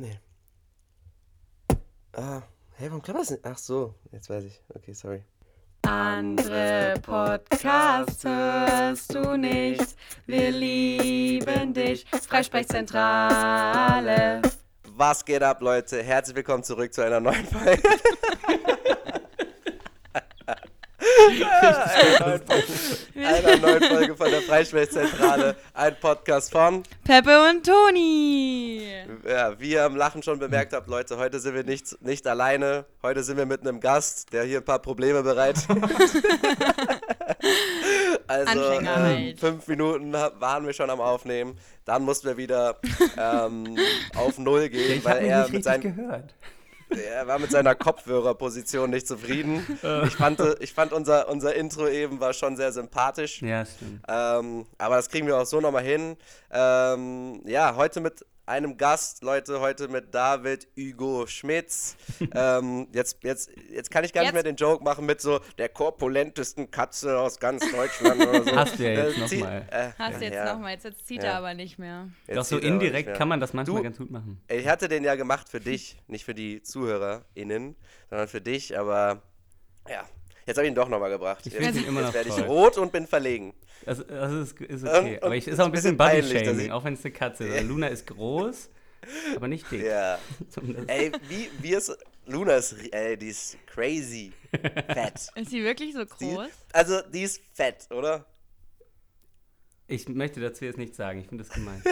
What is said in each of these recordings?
Nee. Ah, hey, warum klappt das nicht? Ach so, jetzt weiß ich. Okay, sorry. Andere Podcasts hörst du nicht. Wir lieben dich. Freisprechzentrale. Was geht ab, Leute? Herzlich willkommen zurück zu einer neuen Folge. Einer, neuen Folge, einer neuen Folge von der Freisprechzentrale. Ein Podcast von Peppe und Toni. Ja, wie ihr am Lachen schon bemerkt habt, Leute, heute sind wir nicht, nicht alleine. Heute sind wir mit einem Gast, der hier ein paar Probleme bereitet. also halt. fünf Minuten waren wir schon am Aufnehmen. Dann mussten wir wieder ähm, auf Null gehen, Ich habe weil er nicht mit richtig seinen gehört. Er war mit seiner Kopfhörerposition nicht zufrieden. Ich fand, ich fand unser, unser Intro eben war schon sehr sympathisch. Ja, stimmt. Ähm, aber das kriegen wir auch so nochmal hin. Ähm, ja, heute mit einem Gast, Leute, heute mit David Hugo Schmitz. ähm, jetzt, jetzt, jetzt kann ich gar nicht Jetzt? mehr den Joke machen mit so der korpulentesten Katze aus ganz Deutschland oder so. Hast du ja jetzt Äh, noch zieh- mal. Äh, Hast du jetzt ja, nochmal, jetzt, jetzt zieht Ja. er aber nicht mehr. jetzt Doch so nicht indirekt kann man das manchmal Du- ganz gut machen. Ich hatte den ja gemacht für dich, nicht für die ZuhörerInnen, sondern für dich, aber ja, jetzt habe ich ihn doch nochmal gebracht. Ich jetzt ihn immer noch jetzt werde ich rot und bin verlegen. Also, also ist, ist okay. Und- aber ich ist auch ein bisschen bisschen Body-Shaming, ich- auch wenn es eine Katze ist. Also Luna ist groß, aber nicht dick. Ja. Ey, wie, wie ist. Luna ist. Ey, die ist crazy. Fett. Ist sie wirklich so Die, groß? also, die ist fett, oder? Ich möchte dazu jetzt nichts sagen, ich finde das gemein.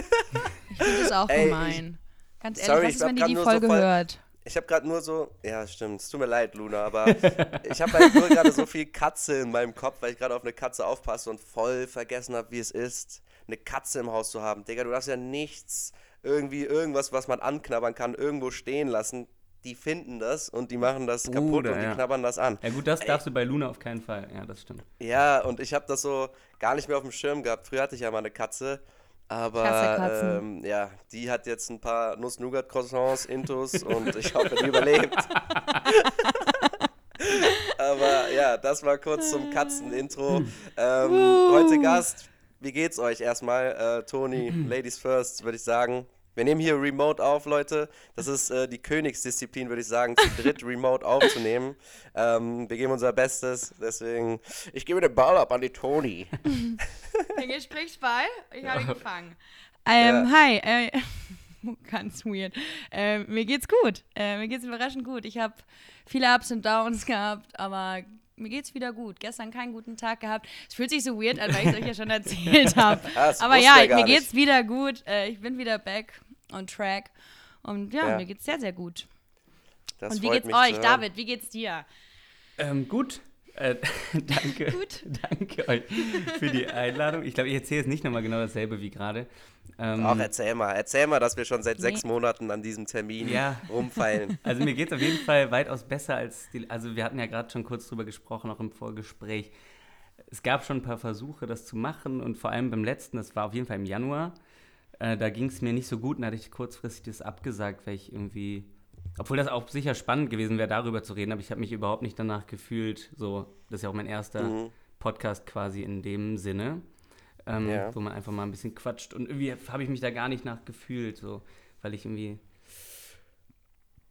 Ich finde das auch Ey, gemein. Ganz ehrlich, sorry, was ich ist, wenn die die so Folge voll- hört? Ich habe gerade nur so. Ja, stimmt. Es tut mir leid, Luna, aber ich habe halt nur gerade so viel Katze in meinem Kopf, weil ich gerade auf eine Katze aufpasse und voll vergessen habe, wie es ist, eine Katze im Haus zu haben. Digga, du darfst ja nichts, irgendwie irgendwas, was man anknabbern kann, irgendwo stehen lassen. Die finden das und die machen das kaputt Bruder, und die ja. knabbern das an. Ja gut, das darfst du bei Luna auf keinen Fall. Ja, das stimmt. Ja, und ich habe das so gar nicht mehr auf dem Schirm gehabt. Früher hatte ich ja mal eine Katze, aber ähm, ja, die hat jetzt ein paar Nuss-Nougat-Croissants, Intus und ich hoffe, die überlebt. aber ja, das war kurz zum Katzen-Intro. Ähm, heute Gast, wie geht's euch erstmal? Äh, Toni, Ladies first, würde ich sagen. Wir nehmen hier remote auf, Leute. Das ist äh, die Königsdisziplin, würde ich sagen, zu dritt remote aufzunehmen. Ähm, wir geben unser Bestes, deswegen, ich gebe den Ball ab an die Toni. Den Gesprächsball, ich habe ihn gefangen. Ähm, hi, äh, ganz weird. Ähm, mir geht's gut. Äh, mir geht's überraschend gut. Ich habe viele Ups und Downs gehabt, aber mir geht's wieder gut. Gestern keinen guten Tag gehabt. Es fühlt sich so weird an, weil ich es euch ja schon erzählt habe. Aber ja, mir nicht. geht's wieder gut. Äh, ich bin wieder back on track. Und ja, Ja. mir geht's sehr, sehr gut. Das und wie geht's euch? David, wie geht's dir? Ähm, gut. Äh, danke. Gut. Danke euch für die Einladung. Ich glaube, ich erzähle jetzt nicht nochmal genau dasselbe wie gerade. Ähm, Auch erzähl mal, erzähl mal, dass wir schon seit sechs Nee. Monaten an diesem Termin Ja. rumfeilen. Also mir geht es auf jeden Fall weitaus besser als die, also wir hatten ja gerade schon kurz drüber gesprochen, auch im Vorgespräch. Es gab schon ein paar Versuche, das zu machen und vor allem beim letzten, das war auf jeden Fall im Januar, äh, da ging es mir nicht so gut und da hatte ich kurzfristig das abgesagt, weil ich irgendwie, obwohl das auch sicher spannend gewesen wäre, darüber zu reden, aber ich habe mich überhaupt nicht danach gefühlt, so, das ist ja auch mein erster Mhm. Podcast quasi in dem Sinne, ähm, Ja. wo man einfach mal ein bisschen quatscht und irgendwie habe ich mich da gar nicht nach gefühlt, so, weil ich irgendwie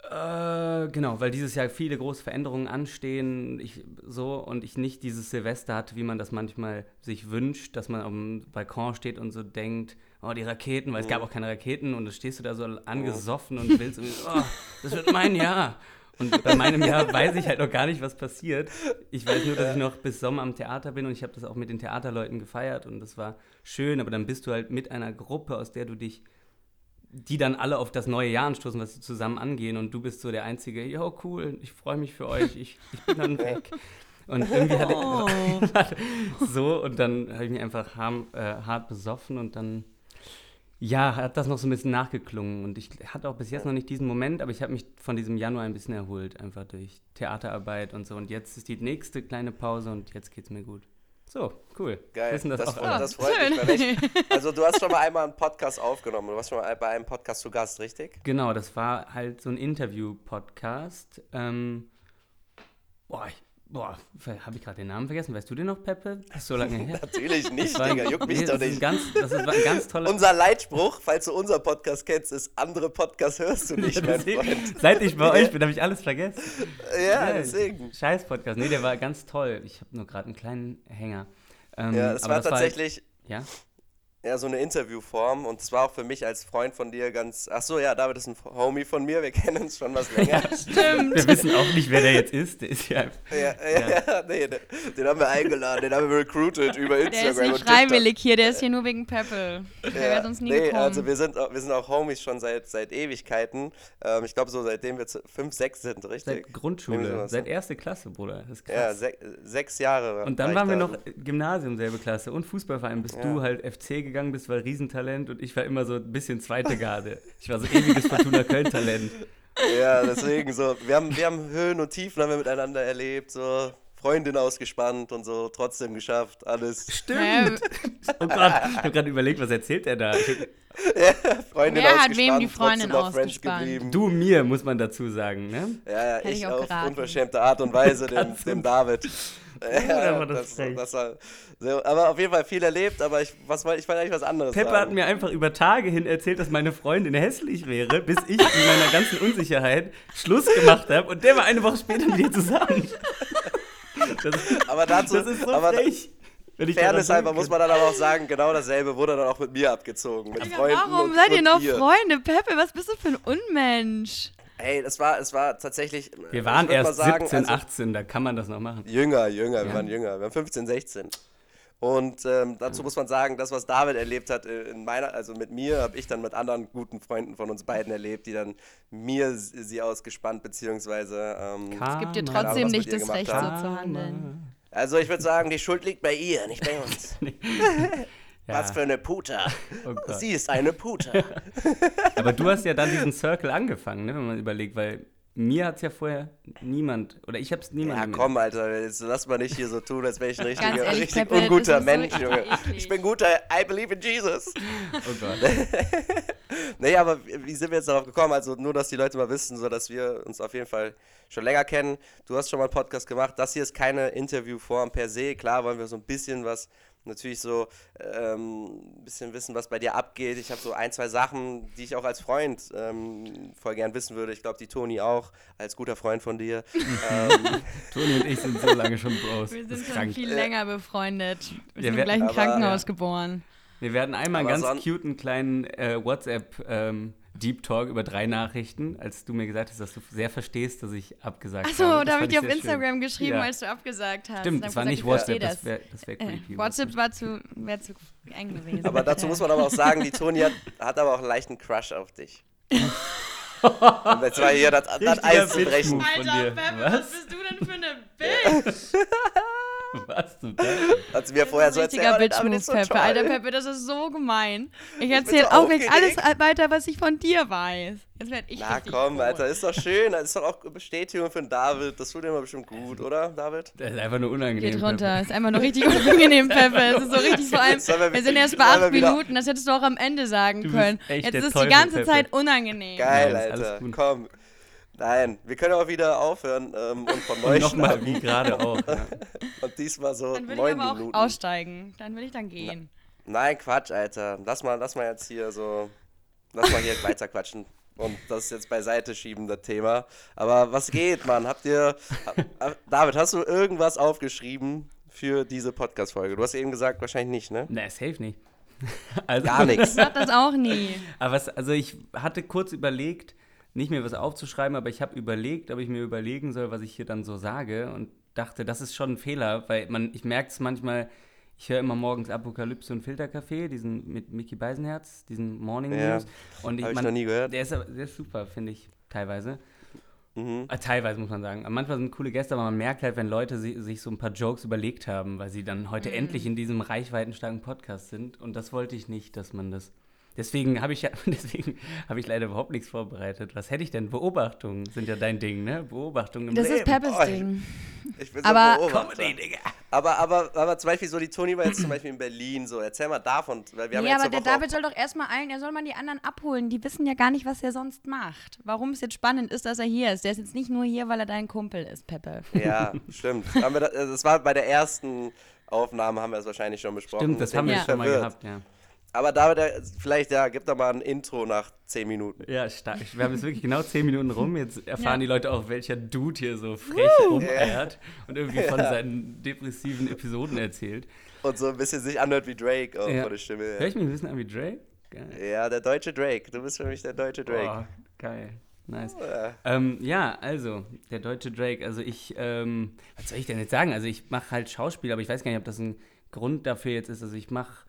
äh, genau, weil dieses Jahr viele große Veränderungen anstehen, ich, so und ich nicht dieses Silvester hatte, wie man das manchmal sich wünscht, dass man am Balkon steht und so denkt, oh die Raketen, weil es gab auch keine Raketen und dann stehst du da so angesoffen und willst oh, das wird mein Jahr. Und bei meinem Jahr weiß ich halt noch gar nicht, was passiert. Ich weiß nur, dass ich noch bis Sommer am Theater bin und ich habe das auch mit den Theaterleuten gefeiert und das war schön, aber dann bist du halt mit einer Gruppe, aus der du dich die dann alle auf das neue Jahr anstoßen, was sie zusammen angehen und du bist so der Einzige, jo, cool, ich freue mich für euch, ich, ich bin dann weg. Und irgendwie hatte ich so und dann habe ich mich einfach harm, äh, hart besoffen und dann, ja, hat das noch so ein bisschen nachgeklungen und ich hatte auch bis jetzt noch nicht diesen Moment, aber ich habe mich von diesem Januar ein bisschen erholt, einfach durch Theaterarbeit und so und jetzt ist die nächste kleine Pause und jetzt geht's mir gut. So, cool. Geil, Wissen das, das, auch das freut mich. Weil ich, also du hast schon mal einmal einen Podcast aufgenommen, du warst schon mal bei einem Podcast zu Gast, richtig? Genau, das war halt so ein Interview-Podcast. Ähm, boah, ich, Boah, habe ich gerade den Namen vergessen? Weißt du den noch, Peppe? Das so lange her. Natürlich nicht, Digga, juckt mich Nee, doch das ist nicht. Ganz, das ist ein ganz toller. Unser Leitspruch, falls du unser Podcast kennst, ist, andere Podcasts hörst du nicht, mein Freund. Seit ich bei euch bin, habe ich alles vergessen. Ja, deswegen. Scheiß Podcast. Nee, der war ganz toll. Ich habe nur gerade einen kleinen Hänger. Ähm, Ja, das aber war tatsächlich ja? Ja, so eine Interviewform und es war auch für mich als Freund von dir ganz. Ach so, ja, David ist ein Homie von mir, wir kennen uns schon was länger. Stimmt. Wir wissen auch nicht, wer der jetzt ist. Der ist ja. Ja, ja, ja, nee, den, den haben wir eingeladen, den haben wir recruited über Der Instagram. ist nicht freiwillig hier, der ist hier nur wegen Peppel. Der wäre sonst nie nee, gekommen. also wir sind, auch, wir sind auch Homies schon seit, seit Ewigkeiten. Ähm, ich glaube so seitdem wir zu- fünf, sechs sind, richtig? Seit Grundschule, seit erste Klasse, Bruder. Das ist Ja, krass. sech, sechs Jahre. und dann war waren wir noch Gymnasium, selbe Klasse und Fußballverein, bis Ja. du halt FC gegangen bist, war Riesentalent und ich war immer so ein bisschen zweite Garde. Ich war so ewiges Fortuna Köln-Talent. Ja, deswegen so. Wir haben, wir haben Höhen und Tiefen haben wir miteinander erlebt, so. Freundin ausgespannt und so, trotzdem geschafft, alles. Stimmt. Oh Gott, ich habe gerade überlegt, was erzählt er da? Freundin Wer hat ausgespannt, wem die trotzdem Freundin ausgespannt? geblieben. Du mir, muss man dazu sagen, ne? Ja, ja, Hätte ich ich auch auf geraten. unverschämte Art und Weise dem, dem David. Ja, war das das, das war so, aber auf jeden Fall viel erlebt, aber ich, was, wollte- ich wollte eigentlich was anderes Pepper hat sagen. mir einfach über Tage hin erzählt, dass meine Freundin hässlich wäre, bis ich in meiner ganzen Unsicherheit Schluss gemacht habe und der war eine Woche später mit ihr zusammen. Das, aber dazu, das ist so aber frech. Wenn Fairness halber muss man dann aber auch sagen, genau dasselbe wurde dann auch mit mir abgezogen. Mit Freunden warum und, seid ihr noch. Freunde? Peppe, was bist du für ein Unmensch? Ey, das war, es war tatsächlich. Wir waren würd mal erst sagen, 17, also, 18, da kann man das noch machen. Jünger, jünger, wir Ja. waren jünger. Wir waren 15, 16. Und ähm, dazu muss man sagen, das, was David erlebt hat, äh, in meiner, also mit mir, habe ich dann mit anderen guten Freunden von uns beiden erlebt, die dann mir sie ausgespannt, beziehungsweise. Ähm, Es gibt dir. Ahnung, trotzdem mit nicht das Recht, so haben. zu handeln. also ich würde sagen, die Schuld liegt bei ihr, nicht bei uns. Ja. Was für eine Puta. Oh. Sie ist eine Puta. Aber du hast ja dann diesen Circle angefangen, ne, wenn man überlegt, weil mir hat es ja vorher niemand, oder ich habe es niemandem. Ja, komm, Alter, jetzt lass mal nicht hier so tun, als wäre ich ein richtiger, ehrlich, richtig Peppe, das unguter so Mensch, Junge. Ich bin guter, I believe in Jesus. Oh Gott. Nee, aber wie wie sind wir jetzt darauf gekommen? Also nur, dass die Leute mal wissen, so dass wir uns auf jeden Fall schon länger kennen. Du hast schon mal einen Podcast gemacht. Das hier ist keine Interviewform per se. Klar wollen wir so ein bisschen was, natürlich so ähm, ein bisschen wissen, was bei dir abgeht. Ich habe so ein, zwei Sachen, die ich auch als Freund ähm, voll gern wissen würde. Ich glaube, die Toni auch, als guter Freund von dir. ähm, Toni und ich sind so lange schon Bros. Wir sind schon viel länger befreundet. Wir Wir sind im gleichen Krankenhaus geboren. Wir werden einmal ganz son- cuten kleinen äh, WhatsApp ähm, Deep Talk über drei Nachrichten, als du mir gesagt hast, dass du sehr verstehst, dass ich abgesagt Achso, habe. Das da habe ich dir auf sehr schön. Instagram geschrieben, Ja. als du abgesagt hast. Stimmt, das war gesagt, nicht WhatsApp, das wäre das wär Äh. WhatsApp war zu, wär zu eng gewesen. aber dazu muss man aber auch sagen, die Toni hat, hat aber auch einen leichten Crush auf dich. Und jetzt war hier das, das Eis zu brechen. Bitch-Move. von dir. Was? bist du denn für eine Bitch? Was zum Teufel? Hat sie mir vorher so erzählt, Richtiger Bitch-Move, so Peppe. Alter Peppe, das ist so gemein. Ich erzähle auch nicht alles weiter, was ich von dir weiß. Jetzt werde ich Na komm, rot. Alter, ist doch schön. Das ist doch auch Bestätigung für den David. Das tut dir immer bestimmt gut, oder, David? Das ist einfach nur unangenehm. Geht runter. Ist einfach nur richtig unangenehm, Peppe. Es ist so richtig vor allem. Wir- Wir sind erst bei acht Minuten. Das hättest du auch am Ende sagen können. Jetzt ist Teufel, die ganze Peppe. Zeit unangenehm. Geil, Alter. gut. Komm. Nein, wir können auch wieder aufhören ähm, und von neu nochmal wie gerade auch. Ja. Und diesmal so Dann ich neun aber auch Minuten. aussteigen. Dann würde ich dann gehen. Nein, Quatsch, Alter. Lass mal, lass mal jetzt hier so. Lass mal hier weiter quatschen. Und das jetzt beiseite schieben, das Thema. Aber was geht, Mann? Habt ihr. David, hast du irgendwas aufgeschrieben für diese Podcast-Folge? Du hast eben gesagt, wahrscheinlich nicht, ne? Na, safe nicht. Also, Gar nichts. Ich mach das auch nie. Aber was, also ich hatte kurz überlegt, nicht mir was aufzuschreiben, aber ich habe überlegt, ob ich mir überlegen soll, was ich hier dann so sage und dachte, das ist schon ein Fehler, weil man, ich merke es manchmal, ich höre immer morgens Apokalypse und Filterkaffee, diesen mit Mickey Beisenherz, diesen Morning Ja, News. Und hab ich man- noch nie gehört. Der ist, der ist super, finde ich, teilweise. Mhm. Äh, teilweise muss man sagen. Manchmal sind coole Gäste, aber man merkt halt, wenn Leute si sich so ein paar Jokes überlegt haben, weil sie dann heute endlich in diesem reichweitenstarken Podcast sind. Und das wollte ich nicht, dass man das. Deswegen habe ich ja, deswegen habe ich leider überhaupt nichts vorbereitet. Was hätte ich denn? Beobachtungen sind ja dein Ding, ne? Beobachtungen im Das Leben. ist Peppes Oh, Ding. Ich bin Aber- so. Comedy, Digga. Aber, aber, aber zum Beispiel so, die Toni war jetzt zum Beispiel in Berlin, so, erzähl mal davon, weil wir haben ja aber der Woche David soll doch erstmal allen, er soll mal die anderen abholen. Die wissen ja gar nicht, was er sonst macht. Warum es jetzt spannend ist, dass er hier ist. Der ist jetzt nicht nur hier, weil er dein Kumpel ist, Peppe. Ja, stimmt. Das, das war bei der ersten Aufnahme, haben wir es wahrscheinlich schon besprochen. Stimmt, das haben wir ich schon mal verwirrt. gehabt, ja. Aber David, vielleicht, ja, gib doch mal ein Intro nach 10 Minuten. Ja, stark. Wir haben jetzt wirklich genau zehn Minuten rum. Jetzt erfahren Ja. die Leute auch, welcher Dude hier so frech rumeiert und irgendwie von seinen depressiven Episoden erzählt. Und so ein bisschen sich anhört wie Drake auch Ja. von der Stimme. Hör her. ich mich ein bisschen an wie Drake? Geil. Ja, der deutsche Drake. Du bist für mich der deutsche Drake. Boah, geil. Nice. Ja. Ähm, ja, also, der deutsche Drake. Also ich, ähm, was soll ich denn jetzt sagen? Also ich mache halt Schauspiel, aber ich weiß gar nicht, ob das ein Grund dafür jetzt ist. Also ich mache,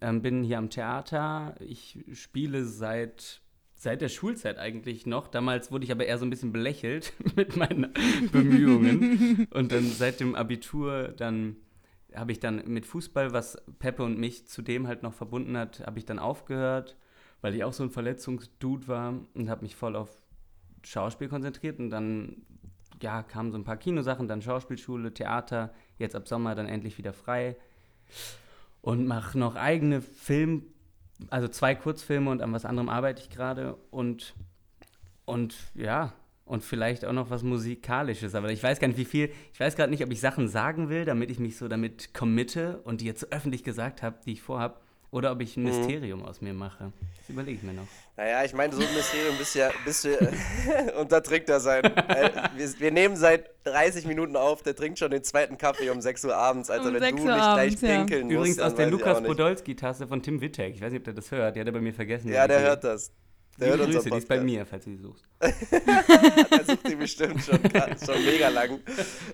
ähm, bin hier am Theater. Ich spiele seit, seit der Schulzeit eigentlich noch. Damals wurde ich aber eher so ein bisschen belächelt mit meinen Bemühungen. Und dann seit dem Abitur, dann habe ich dann mit Fußball, was Peppe und mich zudem halt noch verbunden hat, habe ich dann aufgehört, weil ich auch so ein Verletzungsdude war und habe mich voll auf Schauspiel konzentriert und dann ja, kamen so ein paar Kinosachen, dann Schauspielschule, Theater, jetzt ab Sommer dann endlich wieder frei und mache noch eigene Film, also zwei Kurzfilme und an was anderem arbeite ich gerade und und ja, und vielleicht auch noch was Musikalisches, aber ich weiß gar nicht, wie viel, ich weiß gerade nicht, ob ich Sachen sagen will, damit ich mich so damit committe und die jetzt öffentlich gesagt habe, die ich vorhab, oder ob ich ein Mysterium aus mir mache. Das überlege ich mir noch. Naja, ich meine, so ein Mysterium bist du ja, bist du, und da trinkt er sein. Äh, wir, wir nehmen seit 30 Minuten auf, der trinkt schon den zweiten Kaffee um 6 Uhr abends, Alter, Um wenn 6 du Uhr nicht abends, gleich ja. pinkeln musst. Übrigens aus der Lukas. Podolski-Tasse von Tim Wittek. Ich weiß nicht, ob der das hört. Die hat er bei mir vergessen. Ja, der hört das. Der Liebe hört Grüße, die ist bei mir, falls du sie suchst. Der sucht die bestimmt schon, schon mega lang.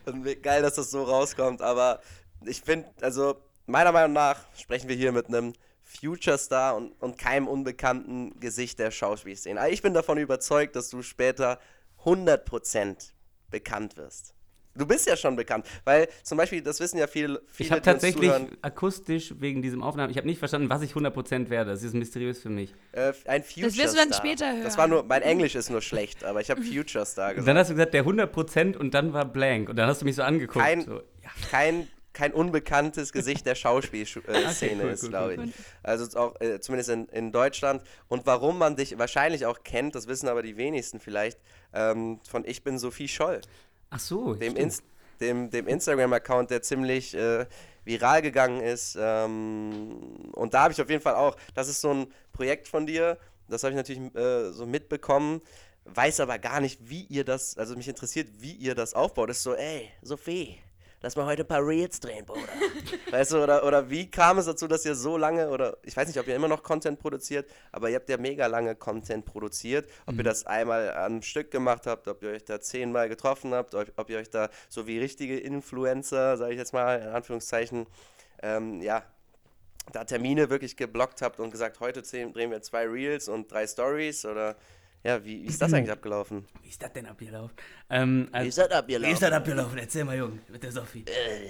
Und geil, dass das so rauskommt. Aber ich finde, also meiner Meinung nach sprechen wir hier mit einem Future-Star und, und keinem unbekannten Gesicht der Schauspielszene. Ich bin davon überzeugt, dass du später 100% bekannt wirst. Du bist ja schon bekannt, weil zum Beispiel, das wissen ja viele, viele Ich habe tatsächlich zuhören, akustisch wegen diesem Aufnahmen, ich habe nicht verstanden, was ich 100% werde. Das ist mysteriös für mich. äh, ein Future-Star. Das wirst du dann später hören. Das war nur, mein Englisch ist nur schlecht, aber ich habe Future-Star Und gesagt. dann hast du gesagt, der 100% und dann war blank. Und dann hast du mich so angeguckt. Kein- so, ja. kein, kein unbekanntes Gesicht der Schauspielszene Okay, cool, ist, cool, glaube cool. ich. Also auch äh, zumindest in, in Deutschland. Und warum man dich wahrscheinlich auch kennt, das wissen aber die wenigsten vielleicht, ähm, von Ich bin Sophie Scholl, Ach so, dem. Inst dem, dem Instagram-Account, der ziemlich äh, viral gegangen ist. Ähm, und da habe ich auf jeden Fall auch, das ist so ein Projekt von dir, das habe ich natürlich äh, so mitbekommen, weiß aber gar nicht, wie ihr das, also mich interessiert, wie ihr das aufbaut. Das ist so, ey, Sophie, lass mal heute ein paar Reels drehen, Bruder. weißt du, oder, oder wie kam es dazu, dass ihr so lange, oder ich weiß nicht, ob ihr immer noch Content produziert, aber ihr habt ja mega lange Content produziert. Ob ihr das einmal am Stück gemacht habt, ob ihr euch da zehnmal getroffen habt, ob, ob ihr euch da so wie richtige Influencer, sage ich jetzt mal, in Anführungszeichen, ähm, ja, da Termine wirklich geblockt habt und gesagt, heute zehn- drehen wir zwei Reels und drei Stories oder ja, wie, wie ist das eigentlich abgelaufen? Wie ist das denn abgelaufen? Ähm, also, Wie ist das abgelaufen? Wie ist das abgelaufen? Erzähl mal, Junge, mit der Sophie.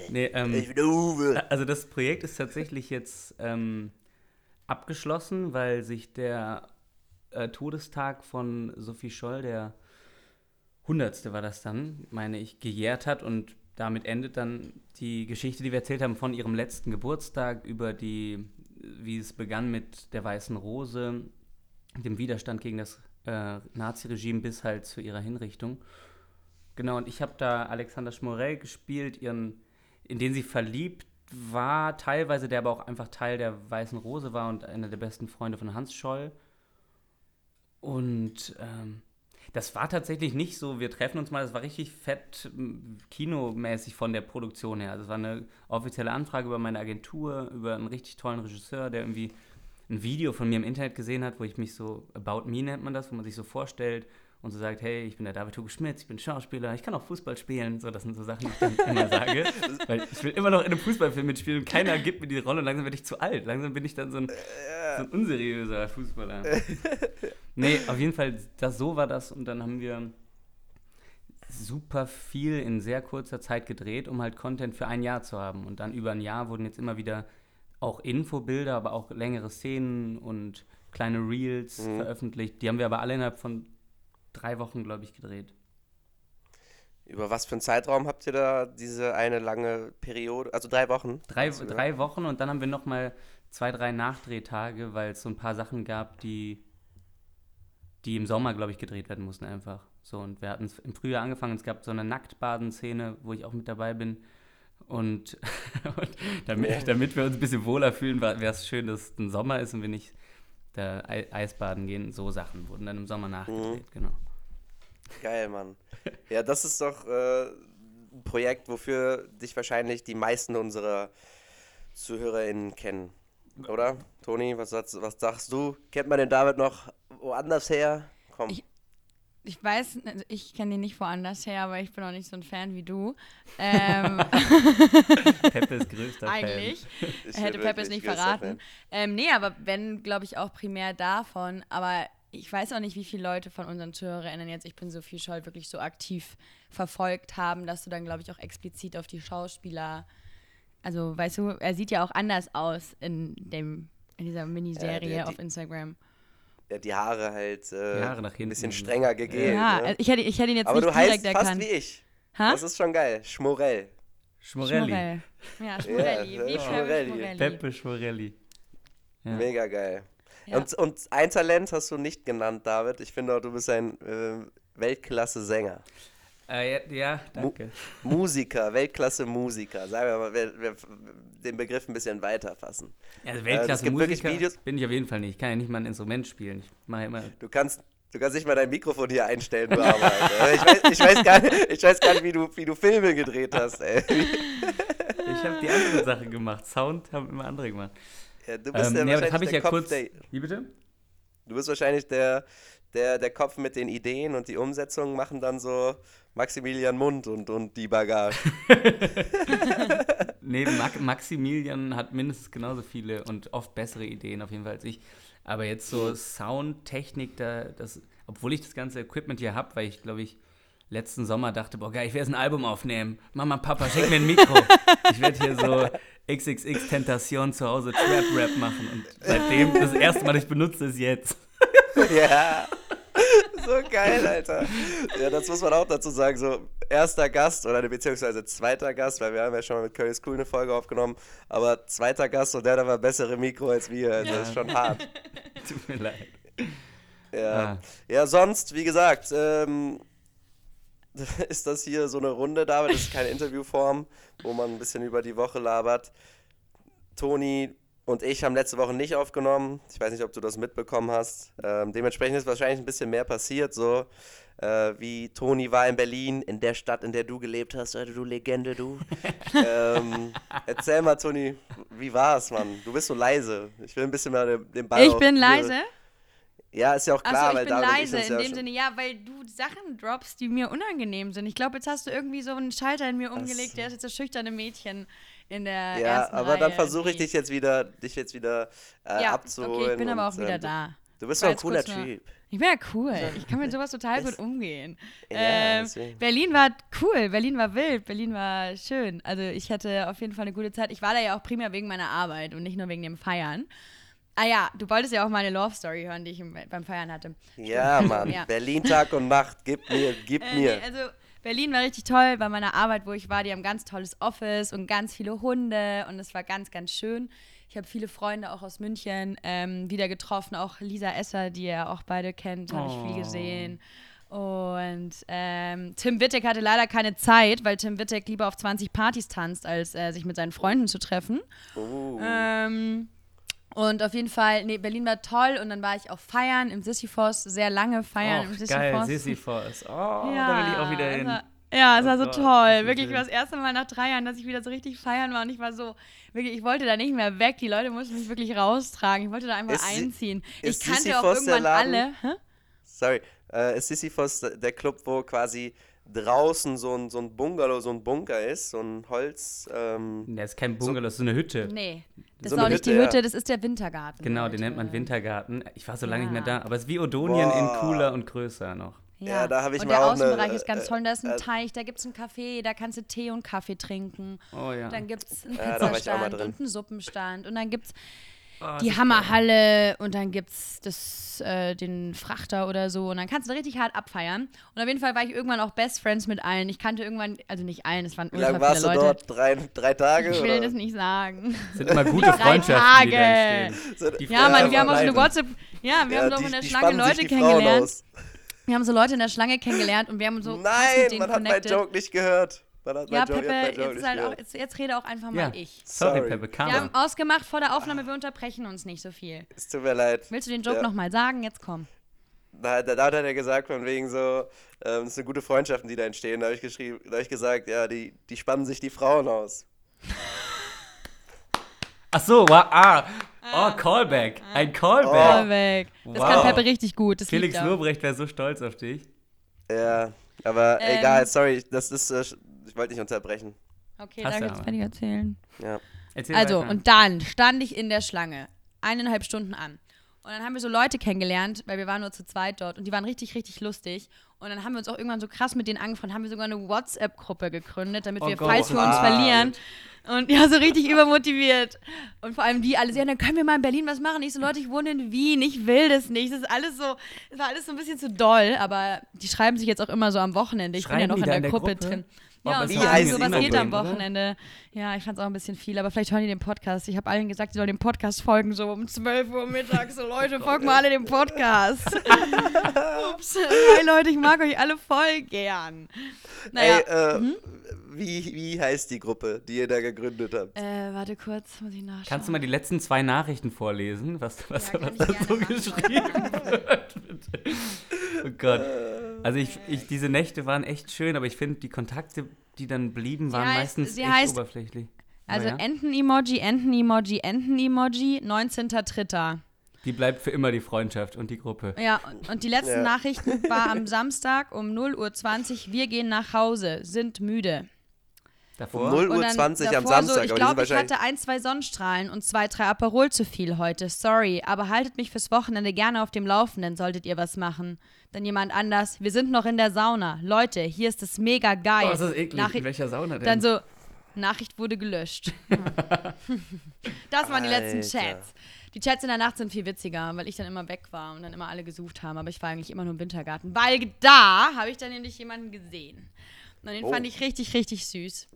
nee, ähm, Ich bin der Uwe. Also das Projekt ist tatsächlich jetzt ähm, abgeschlossen, weil sich der äh, Todestag von Sophie Scholl, der hundertste war das dann, meine ich, gejährt hat und damit endet dann die Geschichte, die wir erzählt haben von ihrem letzten Geburtstag über die, wie es begann mit der Weißen Rose, dem Widerstand gegen das äh, Naziregime bis halt zu ihrer Hinrichtung. Genau, und ich habe da Alexander Schmorell gespielt, ihren, in den sie verliebt war, teilweise, der aber auch einfach Teil der Weißen Rose war und einer der besten Freunde von Hans Scholl. Und ähm, das war tatsächlich nicht so, wir treffen uns mal, das war richtig fett m, kinomäßig von der Produktion her. Also es war eine offizielle Anfrage über meine Agentur, über einen richtig tollen Regisseur, der irgendwie ein Video von mir im Internet gesehen hat, wo ich mich so, About Me nennt man das, wo man sich so vorstellt und so sagt, hey, ich bin der David Hugo Schmitz, ich bin Schauspieler, ich kann auch Fußball spielen. So, das sind so Sachen, die ich dann immer sage. Weil ich will immer noch in einem Fußballfilm mitspielen und keiner gibt mir die Rolle und langsam werde ich zu alt. Langsam bin ich dann so ein, so ein unseriöser Fußballer. nee, auf jeden Fall, das, so war das und dann haben wir super viel in sehr kurzer Zeit gedreht, um halt Content für ein Jahr zu haben. Und dann über ein Jahr wurden jetzt immer wieder auch Infobilder, aber auch längere Szenen und kleine Reels Mhm. veröffentlicht. Die haben wir aber alle innerhalb von drei Wochen, glaube ich, gedreht. Über was für einen Zeitraum habt ihr da diese eine lange Periode? Also drei Wochen? Drei, gesagt? drei Wochen und dann haben wir noch mal zwei, drei Nachdrehtage, weil es so ein paar Sachen gab, die, die im Sommer, glaube ich, gedreht werden mussten einfach. So, und wir hatten es im Frühjahr angefangen. Es gab so eine Nacktbaden-Szene, wo ich auch mit dabei bin. Und, und damit, Ja. damit wir uns ein bisschen wohler fühlen, wäre es schön, dass es ein Sommer ist und wir nicht da Ei- Eisbaden gehen. So Sachen wurden dann im Sommer nachgedreht, Mhm. genau. Geil, Mann. Ja, das ist doch äh, ein Projekt, wofür dich wahrscheinlich die meisten unserer ZuhörerInnen kennen. Oder? Toni, was, sagst- was sagst du? Kennt man den David noch woanders her? Komm. Ich- Ich weiß, ich kenne ihn nicht woanders her, aber ich bin auch nicht so ein Fan wie du. Ähm, Peppes größter eigentlich. Ich Hätte bin Peppe es wirklich nicht verraten. Fan. Ähm, nee, aber wenn, glaube ich, auch primär davon. Aber ich weiß auch nicht, wie viele Leute von unseren ZuhörerInnen jetzt Ich bin Sophie Scholl wirklich so aktiv verfolgt haben, dass du dann, glaube ich, auch explizit auf die Schauspieler. Also, weißt du, er sieht ja auch anders aus in, dem, in dieser Miniserie Ja, die- auf Instagram. Ja, die Haare halt äh, Die Haare nach ein bisschen strenger gegelt. ja, ne? ich, hätte, ich hätte ihn jetzt Aber nicht du heißt direkt fast erkannt. wie ich. Ha? Das ist schon geil. Schmorell. Schmorelli. Schmorell. Ja, Schmorelli. Ja, wie Schmorelli. Schmorelli. Peppe Schmorelli. Ja. Mega geil. Ja. Und, und ein Talent hast du nicht genannt, David. Ich finde auch, du bist ein äh, Weltklasse-Sänger. Äh, ja, ja, danke. Musiker, Weltklasse-Musiker. Sagen wir mal, wir, wir den Begriff ein bisschen weiter fassen. Also es Weltklasse gibt wirklich Musiker Videos- bin ich auf jeden Fall nicht. Ich kann ja nicht mal ein Instrument spielen. Ich mache immer. Du kannst, du kannst nicht mal dein Mikrofon hier einstellen, du Armer, Alter. Ich weiß, ich, weiß gar nicht, ich weiß gar nicht, wie du, wie du Filme gedreht hast, ey. Ich habe die anderen Sachen gemacht. Sound haben immer andere gemacht. Ja, du bist Ähm, ja nee, wahrscheinlich der ja Kopf, kurz. der, Wie bitte? du bist wahrscheinlich der, der, der Kopf mit den Ideen und die Umsetzung machen dann so Maximilian Mund und, und die Bagage. Nee, Mac Maximilian hat mindestens genauso viele und oft bessere Ideen auf jeden Fall als ich. Aber jetzt so Soundtechnik, da, das, obwohl ich das ganze Equipment hier habe, weil ich glaube ich letzten Sommer dachte, boah geil, ich werde jetzt ein Album aufnehmen. Mama, Papa, schenk mir ein Mikro. ich werde hier so XXX Tentation zu Hause Trap Rap machen und seitdem das erste Mal, dass ich benutze, ist jetzt. ja. So geil, Alter. Ja, das muss man auch dazu sagen. So, erster Gast oder beziehungsweise zweiter Gast, weil wir haben ja schon mal mit Curry's Cool eine Folge aufgenommen, aber zweiter Gast und der hat aber bessere Mikro als wir. Also das ist schon hart. Tut mir leid. Ja. Ah. ja, sonst, wie gesagt, ähm, ist das hier so eine Runde, David. Das ist keine Interviewform, wo man ein bisschen über die Woche labert. Toni und ich haben letzte Woche nicht aufgenommen. Ich weiß nicht, ob du das mitbekommen hast. Ähm, dementsprechend ist wahrscheinlich ein bisschen mehr passiert, so äh, wie Toni war in Berlin, in der Stadt, in der du gelebt hast, Alter, du Legende, du. ähm, erzähl mal, Toni, wie war's, Mann? Du bist so leise. Ich will ein bisschen mal den, Ball Ich bin leise. Ja, ist ja auch klar, weil ich bin David leise in ja dem Sinne, ja, weil du Sachen droppst, die mir unangenehm sind. Ich glaube, jetzt hast du irgendwie so einen Schalter in mir umgelegt, so. der ist jetzt das schüchterne Mädchen in der Ja, aber dann Reihe, versuche ich dich jetzt wieder, dich jetzt wieder äh, Ja, abzuholen. okay, ich bin aber und, auch wieder ähm, da. Du bist doch ein cooler Typ. Ich bin ja cool. Ich kann mit sowas total gut umgehen. Ja, ähm. Berlin war cool, Berlin war wild, Berlin war schön. Also ich hatte auf jeden Fall eine gute Zeit. Ich war da ja auch primär wegen meiner Arbeit und nicht nur wegen dem Feiern. Ah ja, du wolltest ja auch meine Love Story hören, die ich im, beim Feiern hatte. Ja, Mann. Ja. Berlin Tag und Nacht. Gib mir, gib Äh, mir. nee, also Berlin war richtig toll bei meiner Arbeit, wo ich war. Die haben ganz tolles Office und ganz viele Hunde und es war ganz, ganz schön. Ich habe viele Freunde auch aus München ähm, wieder getroffen, auch Lisa Esser, die ihr auch beide kennt, habe ich Oh. viel gesehen. Und ähm, Tim Wittek hatte leider keine Zeit, weil Tim Wittek lieber auf 20 Partys tanzt, als äh, sich mit seinen Freunden zu treffen. Uh, Ähm, und auf jeden Fall, nee, Berlin war toll und dann war ich auch feiern im Sisyphos, sehr lange feiern im Och, Sisyphos. geil, Sisyphos. Oh, da will ich auch wieder hin. Ja, es Oh war so Gott, toll. Wirklich war das erste Mal nach drei Jahren, dass ich wieder so richtig feiern war und ich war so, wirklich, ich wollte da nicht mehr weg. Die Leute mussten mich wirklich raustragen. Ich wollte da einfach Ist einziehen. ist ich kannte Sisyphos auch der irgendwann Laden? alle. Hä? sorry. Äh, ist Sisyphos der Club, wo quasi draußen so ein, so ein Bungalow, so ein Bunker ist, so ein Holz. Ähm, Das ist kein Bungalow, das ist so eine Hütte. Nee, das So ist eine auch nicht die Hütte, ja. Hütte, das ist der Wintergarten. Genau, den nennt man Wintergarten. Ich war so lange nicht mehr Ja. da, aber es ist wie Odonien in Boah. cooler und größer noch. Ja, da hab ich und mal der auch eine, Außenbereich ist ganz äh, toll. Da ist ein äh, Teich, da gibt es einen Café, da kannst du Tee und Kaffee trinken. Oh ja. Dann gibt es einen Ja, Pizzastand und einen Suppenstand. Und dann gibt es Oh, die Hammerhalle und dann gibt's das, äh, den Frachter oder so und dann kannst du richtig hart abfeiern. Und auf jeden Fall war ich irgendwann auch Best Friends mit allen. Ich kannte irgendwann, also nicht allen, es waren Wie lange warst viele du Leute. dort? Drei, drei Tage? Ich will oder? das nicht sagen. Das sind immer gute Drei Freundschaften, die da entstehen. Die Ja, Mann, wir haben auch so eine. WhatsApp, ja, wir Ja, haben doch in der Schlange Leute kennengelernt. Wir haben so Leute in der Schlange kennengelernt und wir haben so Nein, denen man hat meinen. Joke nicht gehört. Man hat Ja, Peppe, Joke jetzt, halt auch, jetzt, jetzt rede auch einfach Ja, mal ich. sorry, Sorry. Peppe, Wir Karma. haben ausgemacht vor der Aufnahme, wir unterbrechen uns nicht so viel. Es tut mir leid. Willst du den Joke Ja. nochmal sagen? Jetzt komm. Da, da, da hat er gesagt, von wegen so, ähm, es sind gute Freundschaften, die da entstehen. Da habe ich geschrieben, da habe ich gesagt, ja, die, die spannen sich die Frauen aus. Ach so, wow, ah. Oh, Callback. Ein Callback. Voll weg. Das Wow. kann Peppe richtig gut. Das Felix. Lobrecht wäre so stolz auf dich. Ja, aber Ähm. egal, sorry, das ist, äh, ich wollte nicht unterbrechen. Okay, Hast du ich jetzt fertig erzählen? Ja. Erzähl Also, weiter. und dann stand ich in der Schlange. Eineinhalb Stunden an. Und dann haben wir so Leute kennengelernt, weil wir waren nur zu zweit dort und die waren richtig, richtig lustig. Und dann haben wir uns auch irgendwann so krass mit denen angefreundet, haben wir sogar eine WhatsApp-Gruppe gegründet, damit Oh wir, Gott. falls wir uns verlieren, und ja, so richtig übermotiviert. Und vor allem die alle, ja, dann können wir mal in Berlin was machen. Ich so, Leute, ich wohne in Wien, ich will das nicht. Das ist alles so, das war alles so ein bisschen zu doll, aber die schreiben sich jetzt auch immer so am Wochenende. Ich bin ja Schreiben noch in der, in der Gruppe, Gruppe? drin. Ja, und Wie fragen heißt so, die was geht am? Wochenende? Ja, ich fand es auch ein bisschen viel, aber vielleicht hören die den Podcast. Ich habe allen gesagt, die sollen dem Podcast folgen, so um 12 Uhr mittags. So, Leute, folgt mal alle dem Podcast. Ups. Hi, Leute, ich mag euch alle voll gern. Naja, Ey, äh, mhm. Wie, wie heißt die Gruppe, die ihr da gegründet habt? äh, warte kurz, muss ich nachschauen. Kannst du mal die letzten zwei Nachrichten vorlesen, was, was, Ja, was da so machen. geschrieben wird? bitte? Oh Gott. Also ich, ich, diese Nächte waren echt schön, aber ich finde, die Kontakte, die dann blieben, waren heißt- meistens sie echt heißt- oberflächlich. Also ja, Enten-Emoji, Enten-Emoji, Enten-Emoji, 19.3. die bleibt für immer die Freundschaft und die Gruppe. Ja, und, und die letzten Ja. Nachrichten war am Samstag um 0.20 Uhr, wir gehen nach Hause, sind müde. Davor? Um 0 Und Uhr dann 20 am Samstag, So, ich glaube, ich hatte ein, zwei Sonnenstrahlen und zwei, drei Aperol zu viel heute. Sorry, aber haltet mich fürs Wochenende gerne auf dem Laufenden, solltet ihr was machen. Dann jemand anders. Wir sind noch in der Sauna. Leute, hier ist es mega geil. Oh, ist das eklig. Nachricht- In welcher Sauna denn? Dann so, Nachricht wurde gelöscht. das waren die letzten. Chats. Die Chats in der Nacht sind viel witziger, weil ich dann immer weg war und dann immer alle gesucht haben. Aber ich war eigentlich immer nur im Wintergarten. Weil da habe ich dann nämlich jemanden gesehen. Und den Oh. fand ich richtig, richtig süß.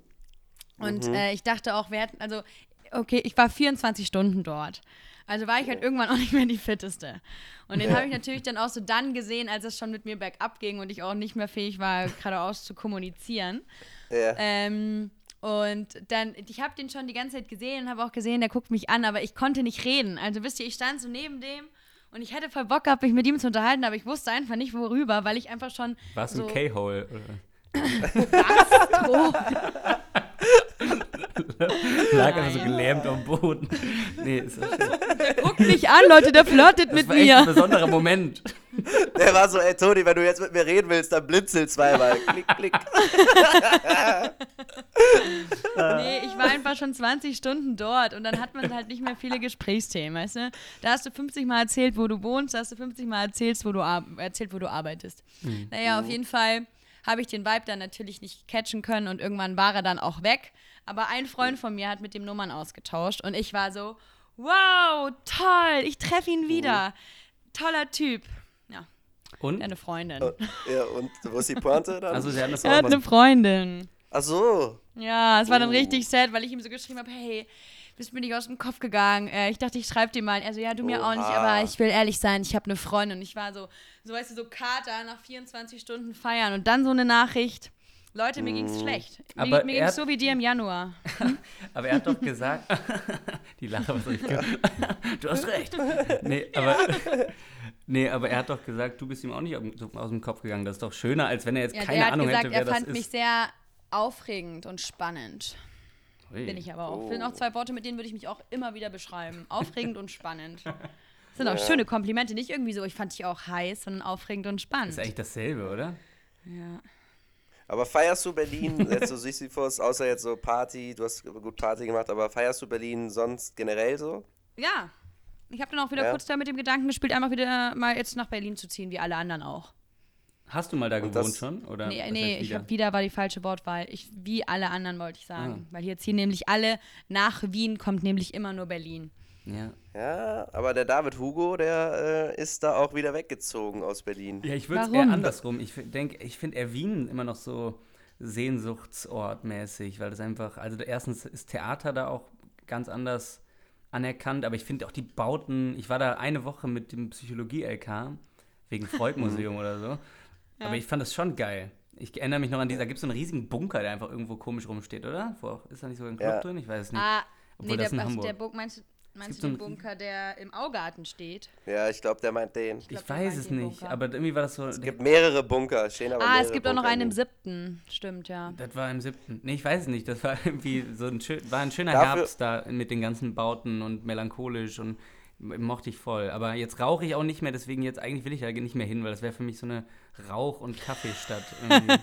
Und äh, ich dachte auch, wir hätten, also, okay, ich war 24 Stunden dort. Also war ich halt irgendwann auch nicht mehr die fitteste. Und den Ja. habe ich natürlich dann auch so dann gesehen, als es schon mit mir bergab ging und ich auch nicht mehr fähig war, geradeaus zu kommunizieren. Ja. Ähm, und dann, ich habe den schon die ganze Zeit gesehen und habe auch gesehen, der guckt mich an, aber ich konnte nicht reden. Also wisst ihr, ich stand so neben dem und ich hätte voll Bock gehabt, mich mit ihm zu unterhalten, aber ich wusste einfach nicht, worüber, weil ich einfach schon War es so ein K-Hole? oder? Oh, Lag einfach so gelähmt am Boden. Nee, ist das, das guckt mich an, Leute, der flirtet mit war echt ein mir. besonderer Moment. Der war so, ey Toni, wenn du jetzt mit mir reden willst, dann blinzel zweimal. klick, klick. Nee, ich war einfach schon 20 Stunden dort und dann hat man halt nicht mehr viele Gesprächsthemen, weißt du? Da hast du 50 Mal erzählt, wo du wohnst, da hast du 50 Mal erzählt, wo du, ar- erzählt, wo du arbeitest. Naja, auf jeden Fall habe ich den Vibe dann natürlich nicht catchen können und irgendwann war er dann auch weg. Aber ein Freund von mir hat mit dem Nummern ausgetauscht und ich war so, wow, toll, ich treffe ihn wieder. Toller Typ. Ja, Und? eine Freundin. Ja, und wo ist die Pointe dann? Also, sie hat eine Er hat Frau. eine Freundin. Ach so. Ja, es war dann Oh. richtig sad, weil ich ihm so geschrieben habe, hey, bist mir nicht aus dem Kopf gegangen. Äh, ich dachte, ich schreibe dir mal. Er so, ja, du mir auch nicht, Oha. aber ich will ehrlich sein, ich habe eine Freundin. Und ich war so, so weißt du, so Kater nach 24 Stunden feiern und dann so eine Nachricht. Leute, mir ging's schlecht. Mir, Aber mir er ging's hat- so wie dir im Januar. Aber er hat doch gesagt, die Lache, was ich? Du hast recht. Nee, aber, nee, aber er hat doch gesagt, du bist ihm auch nicht aus dem Kopf gegangen. Das ist doch schöner, als wenn er jetzt Ja, keine Ahnung gesagt, hätte, wer er das fand mich ist. sehr aufregend und spannend. Ui. Bin ich aber auch. Oh. Sind auch zwei Worte, mit denen würde ich mich auch immer wieder beschreiben. Aufregend und spannend. Das sind auch schöne Komplimente. Nicht irgendwie so, ich fand dich auch heiß, sondern aufregend und spannend. Ist eigentlich dasselbe, oder? ja. Aber feierst du Berlin, jetzt so Sisyphus, außer jetzt so Party, du hast gut Party gemacht, aber feierst du Berlin sonst generell so? Ja. Ich habe dann auch wieder Ja. kurz da mit dem Gedanken gespielt, einfach wieder mal jetzt nach Berlin zu ziehen, wie alle anderen auch. Hast du mal da Und gewohnt das- schon? Oder Nee, nee ich wieder? habe wieder war die falsche Wortwahl. Ich, wie alle anderen wollte ich sagen. Ah. Weil hier ziehen nämlich alle nach Wien kommt nämlich immer nur Berlin. Ja. Ja, aber der David Hugo, der äh, ist da auch wieder weggezogen aus Berlin. Ja, ich würde es eher andersrum. Ich denke, ich finde eher Wien immer noch so Sehnsuchtsortmäßig, weil das einfach, also erstens ist Theater da auch ganz anders anerkannt, aber ich finde auch die Bauten, ich war da eine Woche mit dem Psychologie-LK, wegen Freud-Museum oder so, aber ich fand das schon geil. Ich erinnere mich noch an dieser, da gibt es so einen riesigen Bunker, der einfach irgendwo komisch rumsteht, oder? Wo auch, ist da nicht so ein Club Ja. drin? Ich weiß es nicht. Ah, Obwohl nee, das der, in Hamburg. der Bunk, meinst, du- meinst gibt du den Bunker, der im Augarten steht? Ja, ich glaube, der meint den. ich glaub, der weiß es nicht, Bunker. aber irgendwie war das so. Es gibt mehrere Bunker, stehen aber Ah, mehrere es gibt auch noch Bunker einen im siebten. Stimmt, ja. Das war im siebten. Nee, ich weiß es nicht. Das war irgendwie so ein, schön, war ein schöner Dafür- Herbst da mit den ganzen Bauten und melancholisch und mochte ich voll. Aber jetzt rauche ich auch nicht mehr, deswegen jetzt eigentlich will ich da nicht mehr hin, weil das wäre für mich so eine Rauch- und Kaffeestadt.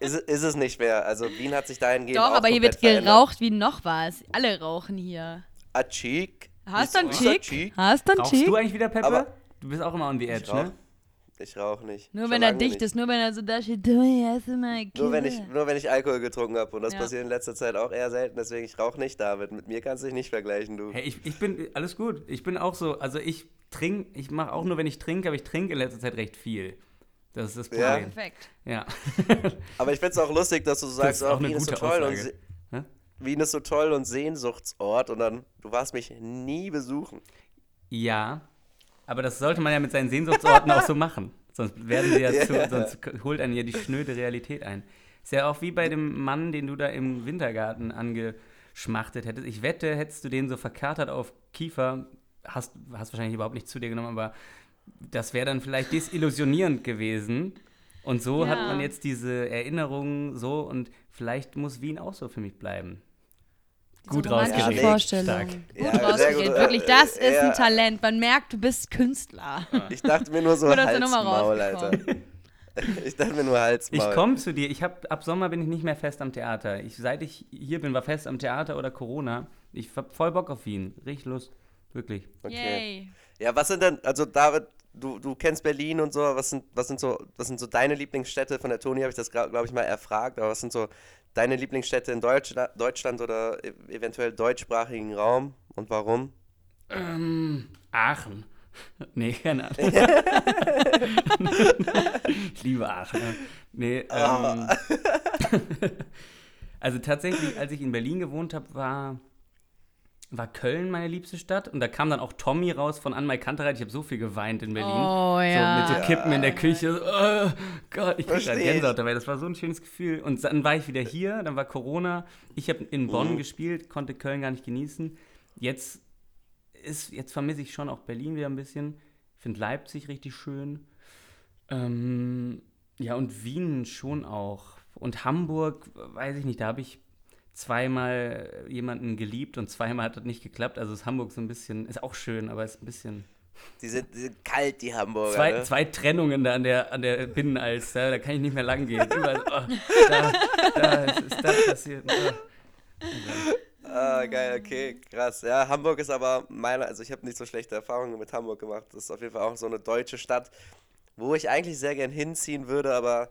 Ist, ist es nicht mehr. Also Wien hat sich dahingehend Doch, auch aber hier wird geraucht wie noch was. Alle rauchen hier. A cheek. Hast du einen Chick? Hast du einen Chick? du eigentlich wieder, Peppe? Aber- du bist auch immer on the Ich edge, rauch, ne? ich rauch nicht. Nur Schon wenn er dicht nicht. ist, nur wenn er so da steht, du hast mal Nur wenn, ich, nur wenn ich Alkohol getrunken habe. Und das Ja. passiert in letzter Zeit auch eher selten. Deswegen, ich rauche nicht, David. Mit mir kannst du dich nicht vergleichen, du. Hey, ich, ich bin, alles gut. Ich bin auch so, also ich trinke, ich mache auch nur, wenn ich trinke, aber ich trinke in letzter Zeit recht viel. Das ist das Ja. Problem. Perfekt. Ja. Aber ich find's auch lustig, dass du so sagst, ist auch oh, eine Wien ist so gute toll und Aussage. Wien ist so toll und Sehnsuchtsort und dann, du warst mich nie besuchen. Ja, aber das sollte man ja mit seinen Sehnsuchtsorten auch so machen. Sonst werden sie ja Ja. zu, sonst holt einen ja die schnöde Realität ein. Ist ja auch wie bei dem Mann, den du da im Wintergarten angeschmachtet hättest. Ich wette, hättest du den so verkatert auf Kiefer, hast, hast wahrscheinlich überhaupt nicht zu dir genommen, aber das wäre dann vielleicht desillusionierend gewesen. Und so hat Ja. man jetzt diese Erinnerungen so und vielleicht muss Wien auch so für mich bleiben. Gut romantische rausgeredet. Vorstellung. Stark. Gut Ja, sehr rausgeredet. gut. Wirklich, das ist ja. ein Talent. Man merkt, du bist Künstler. Ich dachte mir nur so Halsmaul, Alter. Ich dachte mir nur Halsmaul. Ich komme zu dir. Ich hab, ab Sommer bin ich nicht mehr fest am Theater. Ich, seit ich hier bin, war fest am Theater oder Corona. Ich hab voll Bock auf Wien. Richtig Lust. Wirklich. Okay. Yay. Ja, was sind denn, also David, du, du kennst Berlin und so, was sind, was sind so, was sind so deine Lieblingsstädte? Von der Toni habe ich das, glaube ich, mal erfragt, aber was sind so deine Lieblingsstädte in Deutschland, Deutschland oder e- eventuell deutschsprachigen Raum und warum? Ähm, Aachen. Nee, keine Ahnung. ich liebe Aachen. Nee, ähm, also tatsächlich, als ich in Berlin gewohnt habe, war, war Köln meine liebste Stadt. Und da kam dann auch Tommy raus von Anmai Kantereit. Ich habe so viel geweint in Berlin. Oh, ja. So mit so Kippen in der Küche. Oh Gott, ich krieg Versteh gerade. Gänsehaut dabei. Das war so ein schönes Gefühl. Und dann war ich wieder hier, dann war Corona. Ich habe in Bonn gespielt, konnte Köln gar nicht genießen. Jetzt, ist, jetzt vermisse ich schon auch Berlin wieder ein bisschen. Ich finde Leipzig richtig schön. Ähm, ja, und Wien schon auch. Und Hamburg, weiß ich nicht, da habe ich zweimal jemanden geliebt und zweimal hat das nicht geklappt. Also ist Hamburg so ein bisschen, ist auch schön, aber ist ein bisschen. Die sind, die sind kalt, die Hamburger. Zwei, ne? zwei Trennungen da an der, an der Binnenalz, ja, da kann ich nicht mehr lang gehen. Überall, oh, da, da ist, ist das passiert. Oh. Ah, geil, okay, krass. Ja, Hamburg ist aber meiner, also ich habe nicht so schlechte Erfahrungen mit Hamburg gemacht. Das ist auf jeden Fall auch so eine deutsche Stadt, wo ich eigentlich sehr gern hinziehen würde, aber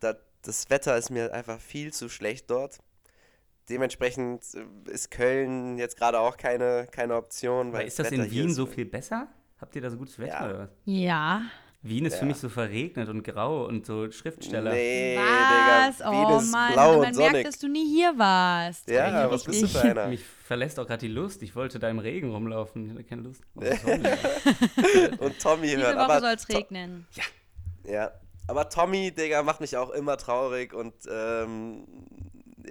da, das Wetter ist mir einfach viel zu schlecht dort. Dementsprechend äh, ist Köln jetzt gerade auch keine, keine Option. Weil ist das Wetter in Wien ist- so viel besser? Habt ihr da so gutes Wetter Ja. oder was? Ja. Wien ist für Ja. mich so verregnet und grau und so Schriftsteller. Nee, Was? Digga, Wien Oh ist Mann, blau man und merkt, sonnig. dass du nie hier warst. Ja, Richtig. was bist du für einer? Mich verlässt auch gerade die Lust. Ich wollte da im Regen rumlaufen. Ich hatte keine Lust. Oh. Und Tommy Diese hört. Woche Aber soll es regnen. Ja, aber Tommy, Digga, macht mich auch immer traurig und ähm,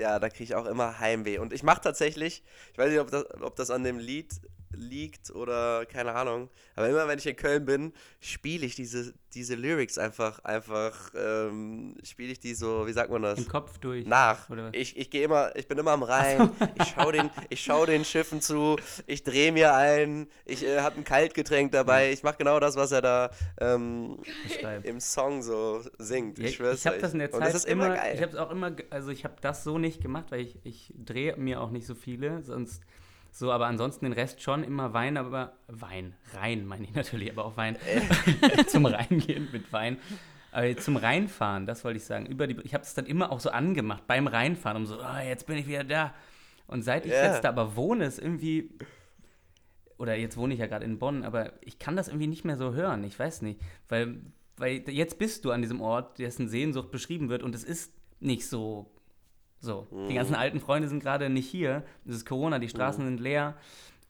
ja, da kriege ich auch immer Heimweh. Und ich mache tatsächlich, ich weiß nicht, ob das, ob das an dem Lied liegt oder keine Ahnung, aber immer wenn ich in Köln bin, spiele ich diese, diese Lyrics einfach, einfach, ähm, spiele ich die so, wie sagt man das? Im Kopf durch. Nach. Ich, ich gehe immer, ich bin immer am Rhein, ich schaue den, ich schau den Schiffen zu, ich drehe mir ein, ich äh, habe ein Kaltgetränk dabei, ich mache genau das, was er da ähm, im Song so singt. Ja, Ich schwör's ich habe das in der Zeit das ist immer, immer, ich habe es auch immer, also ich habe das so nicht gemacht, weil ich, ich drehe mir auch nicht so viele, sonst so, aber ansonsten den Rest schon immer Wein, aber Wein, rein meine ich natürlich, aber auch Wein, zum Reingehen mit Wein. Aber zum Reinfahren, das wollte ich sagen. Über die, ich habe es dann immer auch so angemacht beim Reinfahren, um so, ah, jetzt bin ich wieder da. Und seit ich Ja. jetzt da aber wohne, ist irgendwie oder jetzt wohne ich ja gerade in Bonn, aber ich kann das irgendwie nicht mehr so hören. Ich weiß nicht, weil, weil jetzt bist du an diesem Ort, dessen Sehnsucht beschrieben wird und es ist nicht so. So, Mhm. die ganzen alten Freunde sind gerade nicht hier. Es ist Corona, die Straßen sind leer.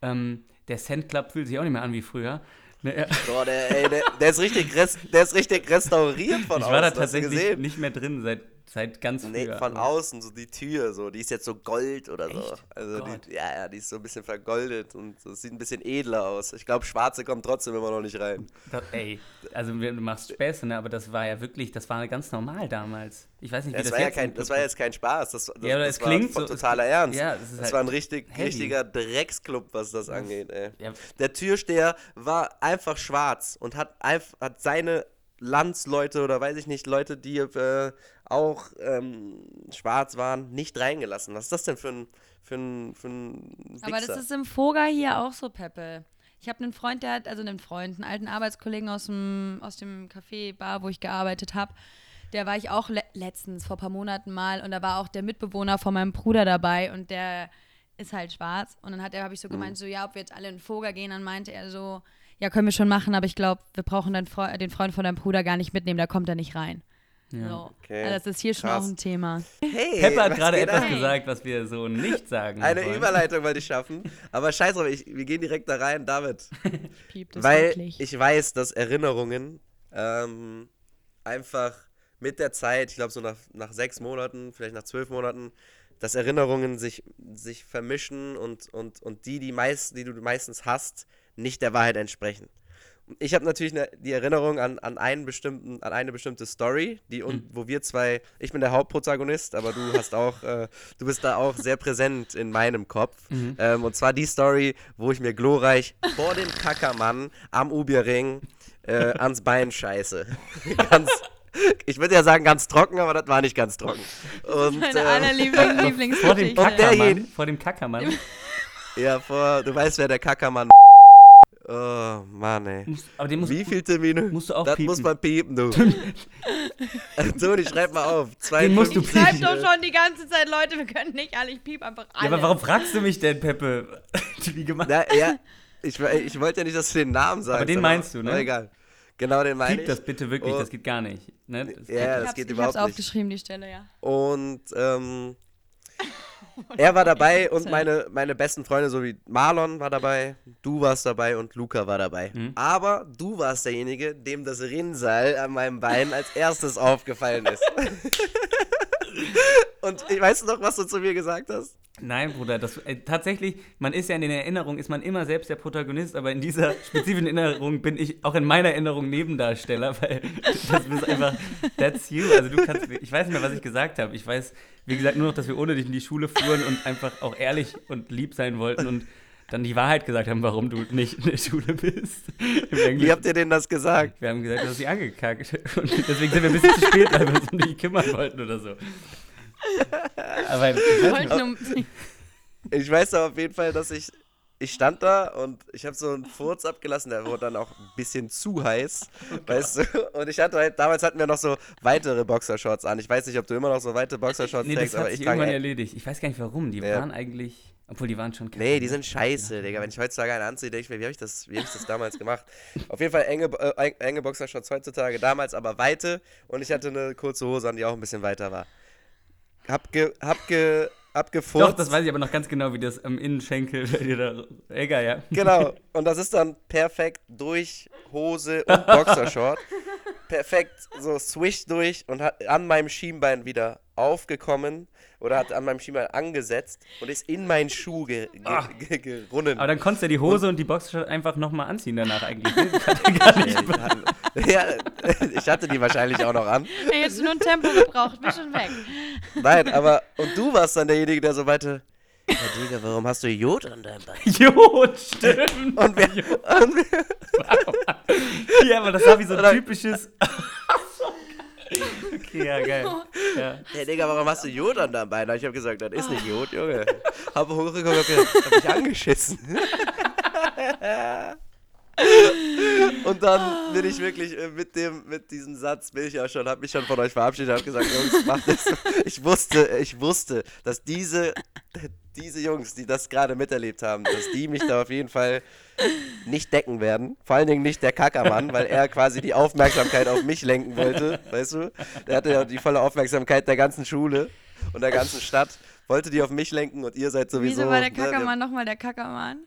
Ähm, der Cent Club fühlt sich auch nicht mehr an wie früher. Ne. Boah, der, ey, der, der, ist richtig der ist richtig restauriert von Ich außen. war da tatsächlich nicht mehr drin seit, seit ganz Nee, früher. von außen, so die Tür, so, die ist jetzt so gold oder so. Echt? Also Gott. die, ja, ja, die ist so ein bisschen vergoldet und so, sieht ein bisschen edler aus. Ich glaube, Schwarze kommt trotzdem immer noch nicht rein. Das, ey, also du machst Späße, ne? aber das war ja wirklich, das war ganz normal damals. Ich weiß nicht, wie Das, das, war ja jetzt kein, im das war jetzt kein Spaß, das, das, Ja, das es war klingt von so- es totaler klingt- Ernst. ja, es ist das halt war ein richtig, heavy. richtiger Drecksclub, was das angeht, ey. Ja, Der Türsteher war einfach schwarz und hat, hat seine Landsleute oder weiß ich nicht, Leute, die äh, auch ähm, schwarz waren, nicht reingelassen. Was ist das denn für ein, für ein, für ein Aber das ist im Foga hier auch so, Peppe. Ich habe einen Freund, der hat, also einen Freund, einen alten Arbeitskollegen aus dem, aus dem Café, Bar, wo ich gearbeitet habe. Der war ich auch le letztens, vor ein paar Monaten mal. Und da war auch der Mitbewohner von meinem Bruder dabei. Und der ist halt schwarz. Und dann hat er, habe ich so gemeint, so, ja, ob wir jetzt alle in den Foga gehen. Dann meinte er so, ja, können wir schon machen, aber ich glaube, wir brauchen deinen Fre den Freund von deinem Bruder gar nicht mitnehmen, da kommt er nicht rein. ja. So. Okay, Also das ist hier schon krass. auch ein Thema. Hey, Pepper hat gerade etwas ab? gesagt, was wir so nicht sagen Eine wollen. Überleitung wollte ich schaffen. Aber scheiß drauf, ich, wir gehen direkt da rein, David. Piept es Weil wirklich. ich weiß, dass Erinnerungen ähm, einfach mit der Zeit, ich glaube so nach, nach sechs Monaten, vielleicht nach zwölf Monaten, dass Erinnerungen sich, sich vermischen und, und, und die, die, meist, die du meistens hast, nicht der Wahrheit entsprechen. Und Ich habe natürlich ne, die Erinnerung an, an, einen bestimmten, an eine bestimmte Story, die und, wo wir zwei, ich bin der Hauptprotagonist, aber du hast auch, äh, du bist da auch sehr präsent in meinem Kopf. Ähm, und zwar die Story, wo ich mir glorreich vor dem Kackermann am Ubierring äh, ans Bein scheiße. ganz, ich würde ja sagen ganz trocken, aber das war nicht ganz trocken. Und Meine ähm, allerliebsten Lieblingsgeschichte. Vor dem Kackermann. derjenige- Vor dem Kackermann. ja, vor, du weißt, wer der Kackermann Oh, Mann, ey. Musst- Aber den musst Wie viel Termine? musst du auch Das piepen. muss man piepen, du. Toni, schreib mal auf. Den musst du 52. Schreibt piepen. doch schon die ganze Zeit, Leute, wir können nicht alle, ich piep einfach alle. Ja, aber warum fragst du mich denn, Peppe? Wie gemacht? Na, ja, ich, ich wollte ja nicht, dass du den Namen sagst. Aber den meinst du, ne? aber Egal. Genau, den meine Piep ich. das bitte wirklich, Oh. das geht gar nicht. Ne? Das Ja, geht das ich hab's, geht ich überhaupt hab's nicht. aufgeschrieben, die Stelle, ja. Und ähm, er war dabei und meine, meine besten Freunde, so wie Marlon war dabei, du warst dabei und Luca war dabei. Mhm. Aber du warst derjenige, dem das Rinnsal an meinem Bein als erstes aufgefallen ist. und ich weiß noch, was du zu mir gesagt hast? Nein, Bruder, das, äh, tatsächlich, man ist ja in den Erinnerungen, ist man immer selbst der Protagonist, aber in dieser spezifischen Erinnerung bin ich auch in meiner Erinnerung Nebendarsteller, weil das ist einfach, that's you. Also du kannst, ich weiß nicht mehr, was ich gesagt habe. Ich weiß, wie gesagt, nur noch, dass wir ohne dich in die Schule fuhren und einfach auch ehrlich und lieb sein wollten und dann die Wahrheit gesagt haben, warum du nicht in der Schule bist. Wie habt ihr denn das gesagt? Wir haben gesagt, du hast sie angekackt. Und deswegen sind wir ein bisschen zu spät, weil wir uns um dich kümmern wollten oder so. Aber ich Ich weiß aber auf jeden Fall, dass ich. Ich stand da und ich habe so einen Furz abgelassen, der wurde dann auch ein bisschen zu heiß, weißt du? Und ich hatte halt, damals hatten wir noch so weitere Boxershorts an. Ich weiß nicht, ob du immer noch so weite Boxershorts Nee, trägst, das aber ich irgendwann erledigt. Ich weiß gar nicht warum. Die Ja. waren eigentlich. Obwohl, die waren schon kacke. Nee, die sind scheiße, Digga. Wenn ich heutzutage einen anziehe, denke ich mir, wie habe ich, das- wie hab ich das damals gemacht? Auf jeden Fall enge, äh, enge Boxershorts heutzutage, damals aber weite und ich hatte eine kurze Hose an, die auch ein bisschen weiter war. Hab ge, hab ge, abgefurzt. Doch, das weiß ich aber noch ganz genau, wie das am Innenschenkel bei dir da. Egal, ja. Genau. Und das ist dann perfekt durch Hose und Boxershort. perfekt so swish durch und an meinem Schienbein wieder aufgekommen oder hat an meinem Schienbein angesetzt und ist in meinen Schuh ge ge Ah. ge gerunnen. Aber dann konntest du ja die Hose und die Boxershort einfach nochmal anziehen danach eigentlich. ne? Das hat ja gar nicht. ja, ich hatte die wahrscheinlich auch noch an. Jetzt nur ein Tempo gebraucht, bin schon weg. Nein, aber und du warst dann derjenige, der so weiter. Ja, Digga, warum hast du Jod an deinem Bein? Jod, stimmt. Und wir, und wir, Ja, aber das war wie so ein typisches. Okay, ja, geil. Ja. Ja, Digga, warum hast du Jod an deinem Bein? Ich habe gesagt, das ist nicht Jod, Junge. Hab hochgeguckt, hab, ge- hab mich angeschissen. Und dann bin ich wirklich äh, mit dem, mit diesem Satz bin ich ja schon, habe mich schon von euch verabschiedet, habe gesagt, Jungs, macht das. Ich wusste, ich wusste, dass diese, diese Jungs, die das gerade miterlebt haben, dass die mich da auf jeden Fall nicht decken werden. Vor allen Dingen nicht der Kackermann, weil er quasi die Aufmerksamkeit auf mich lenken wollte, weißt du? Der hatte ja die volle Aufmerksamkeit der ganzen Schule und der ganzen Stadt, wollte die auf mich lenken und ihr seid sowieso. Wieso war der ne, Kackermann nochmal der Kackermann?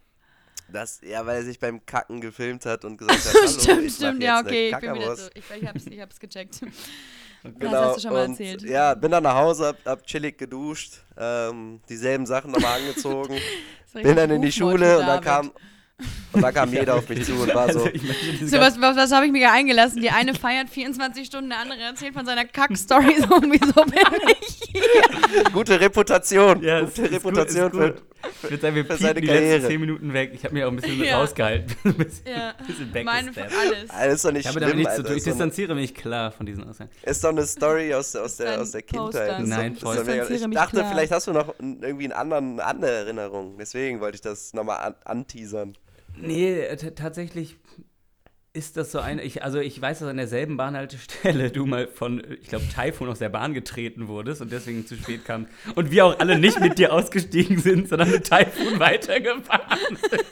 Das, ja, weil er sich beim Kacken gefilmt hat und gesagt hat, hallo, stimmt, ich stimmt, ja, okay, ich bin wieder so. Ich, ich, hab's, ich hab's gecheckt. Genau, Das hast du schon mal und, erzählt. Ja, bin dann nach Hause, hab, hab chillig geduscht, ähm, dieselben Sachen nochmal angezogen, bin dann in die Schule und dann kam und dann kam jeder auf mich zu und war so, Also, So, was, was, was habe ich mir eingelassen? Die eine feiert 24 Stunden, der andere erzählt von seiner Kack-Story. So, wieso bin ich hier? gute Reputation, Ja, gute ist Reputation gut, ist gut. für, Ich würde sagen, wir für seine die Karriere. letzten 10 Minuten weg. Ich habe mir auch ein bisschen Ja. rausgehalten. ein bisschen, Ja, bisschen meine backgesteppt. alles. alles ist doch nicht Ich schlimm, nichts zu Alter. tun. Ich distanziere mich klar von diesen Aussagen. ist doch eine Story aus, aus, der, aus der Kindheit. Nein, voll. Ich dachte, klar. vielleicht hast du noch irgendwie einen anderen, eine andere Erinnerung. Deswegen wollte ich das nochmal an, anteasern. Nee, tatsächlich ist das so eine. Ich, also, ich weiß, dass an derselben Bahnhaltestelle du mal von, ich glaube, Taifun aus der Bahn getreten wurdest und deswegen zu spät kamst. Und wir auch alle nicht mit dir ausgestiegen sind, sondern mit Taifun weitergefahren sind.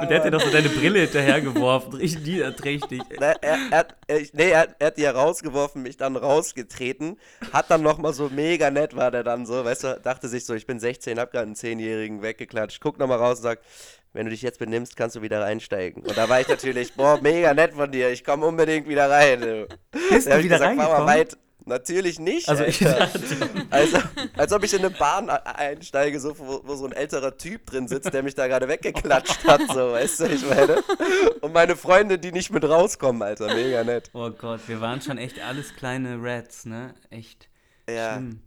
und der hat dir doch so deine Brille hinterhergeworfen. Richtig niederträchtig. Ne, er, er, er, ich- nee, er, er hat die ja rausgeworfen, mich dann rausgetreten, hat dann nochmal so mega nett war der dann so, weißt du, dachte sich so, ich bin 16, hab gerade einen 10-Jährigen weggeklatscht, guck nochmal raus und sagt, wenn du dich jetzt benimmst, kannst du wieder reinsteigen. Und da war ich natürlich, boah, mega nett von dir, ich komme unbedingt wieder rein. Bist Da du ich wieder gesagt, reingekommen? weit. Natürlich nicht. Also, ich Also, als ob ich in eine Bahn einsteige, so, wo, wo so ein älterer Typ drin sitzt, der mich da gerade weggeklatscht hat, so, weißt du, ich meine. Und meine Freunde, die nicht mit rauskommen, Alter, mega nett. oh Gott, wir waren schon echt alles kleine Rats, ne? Echt. Ja. Schlimm.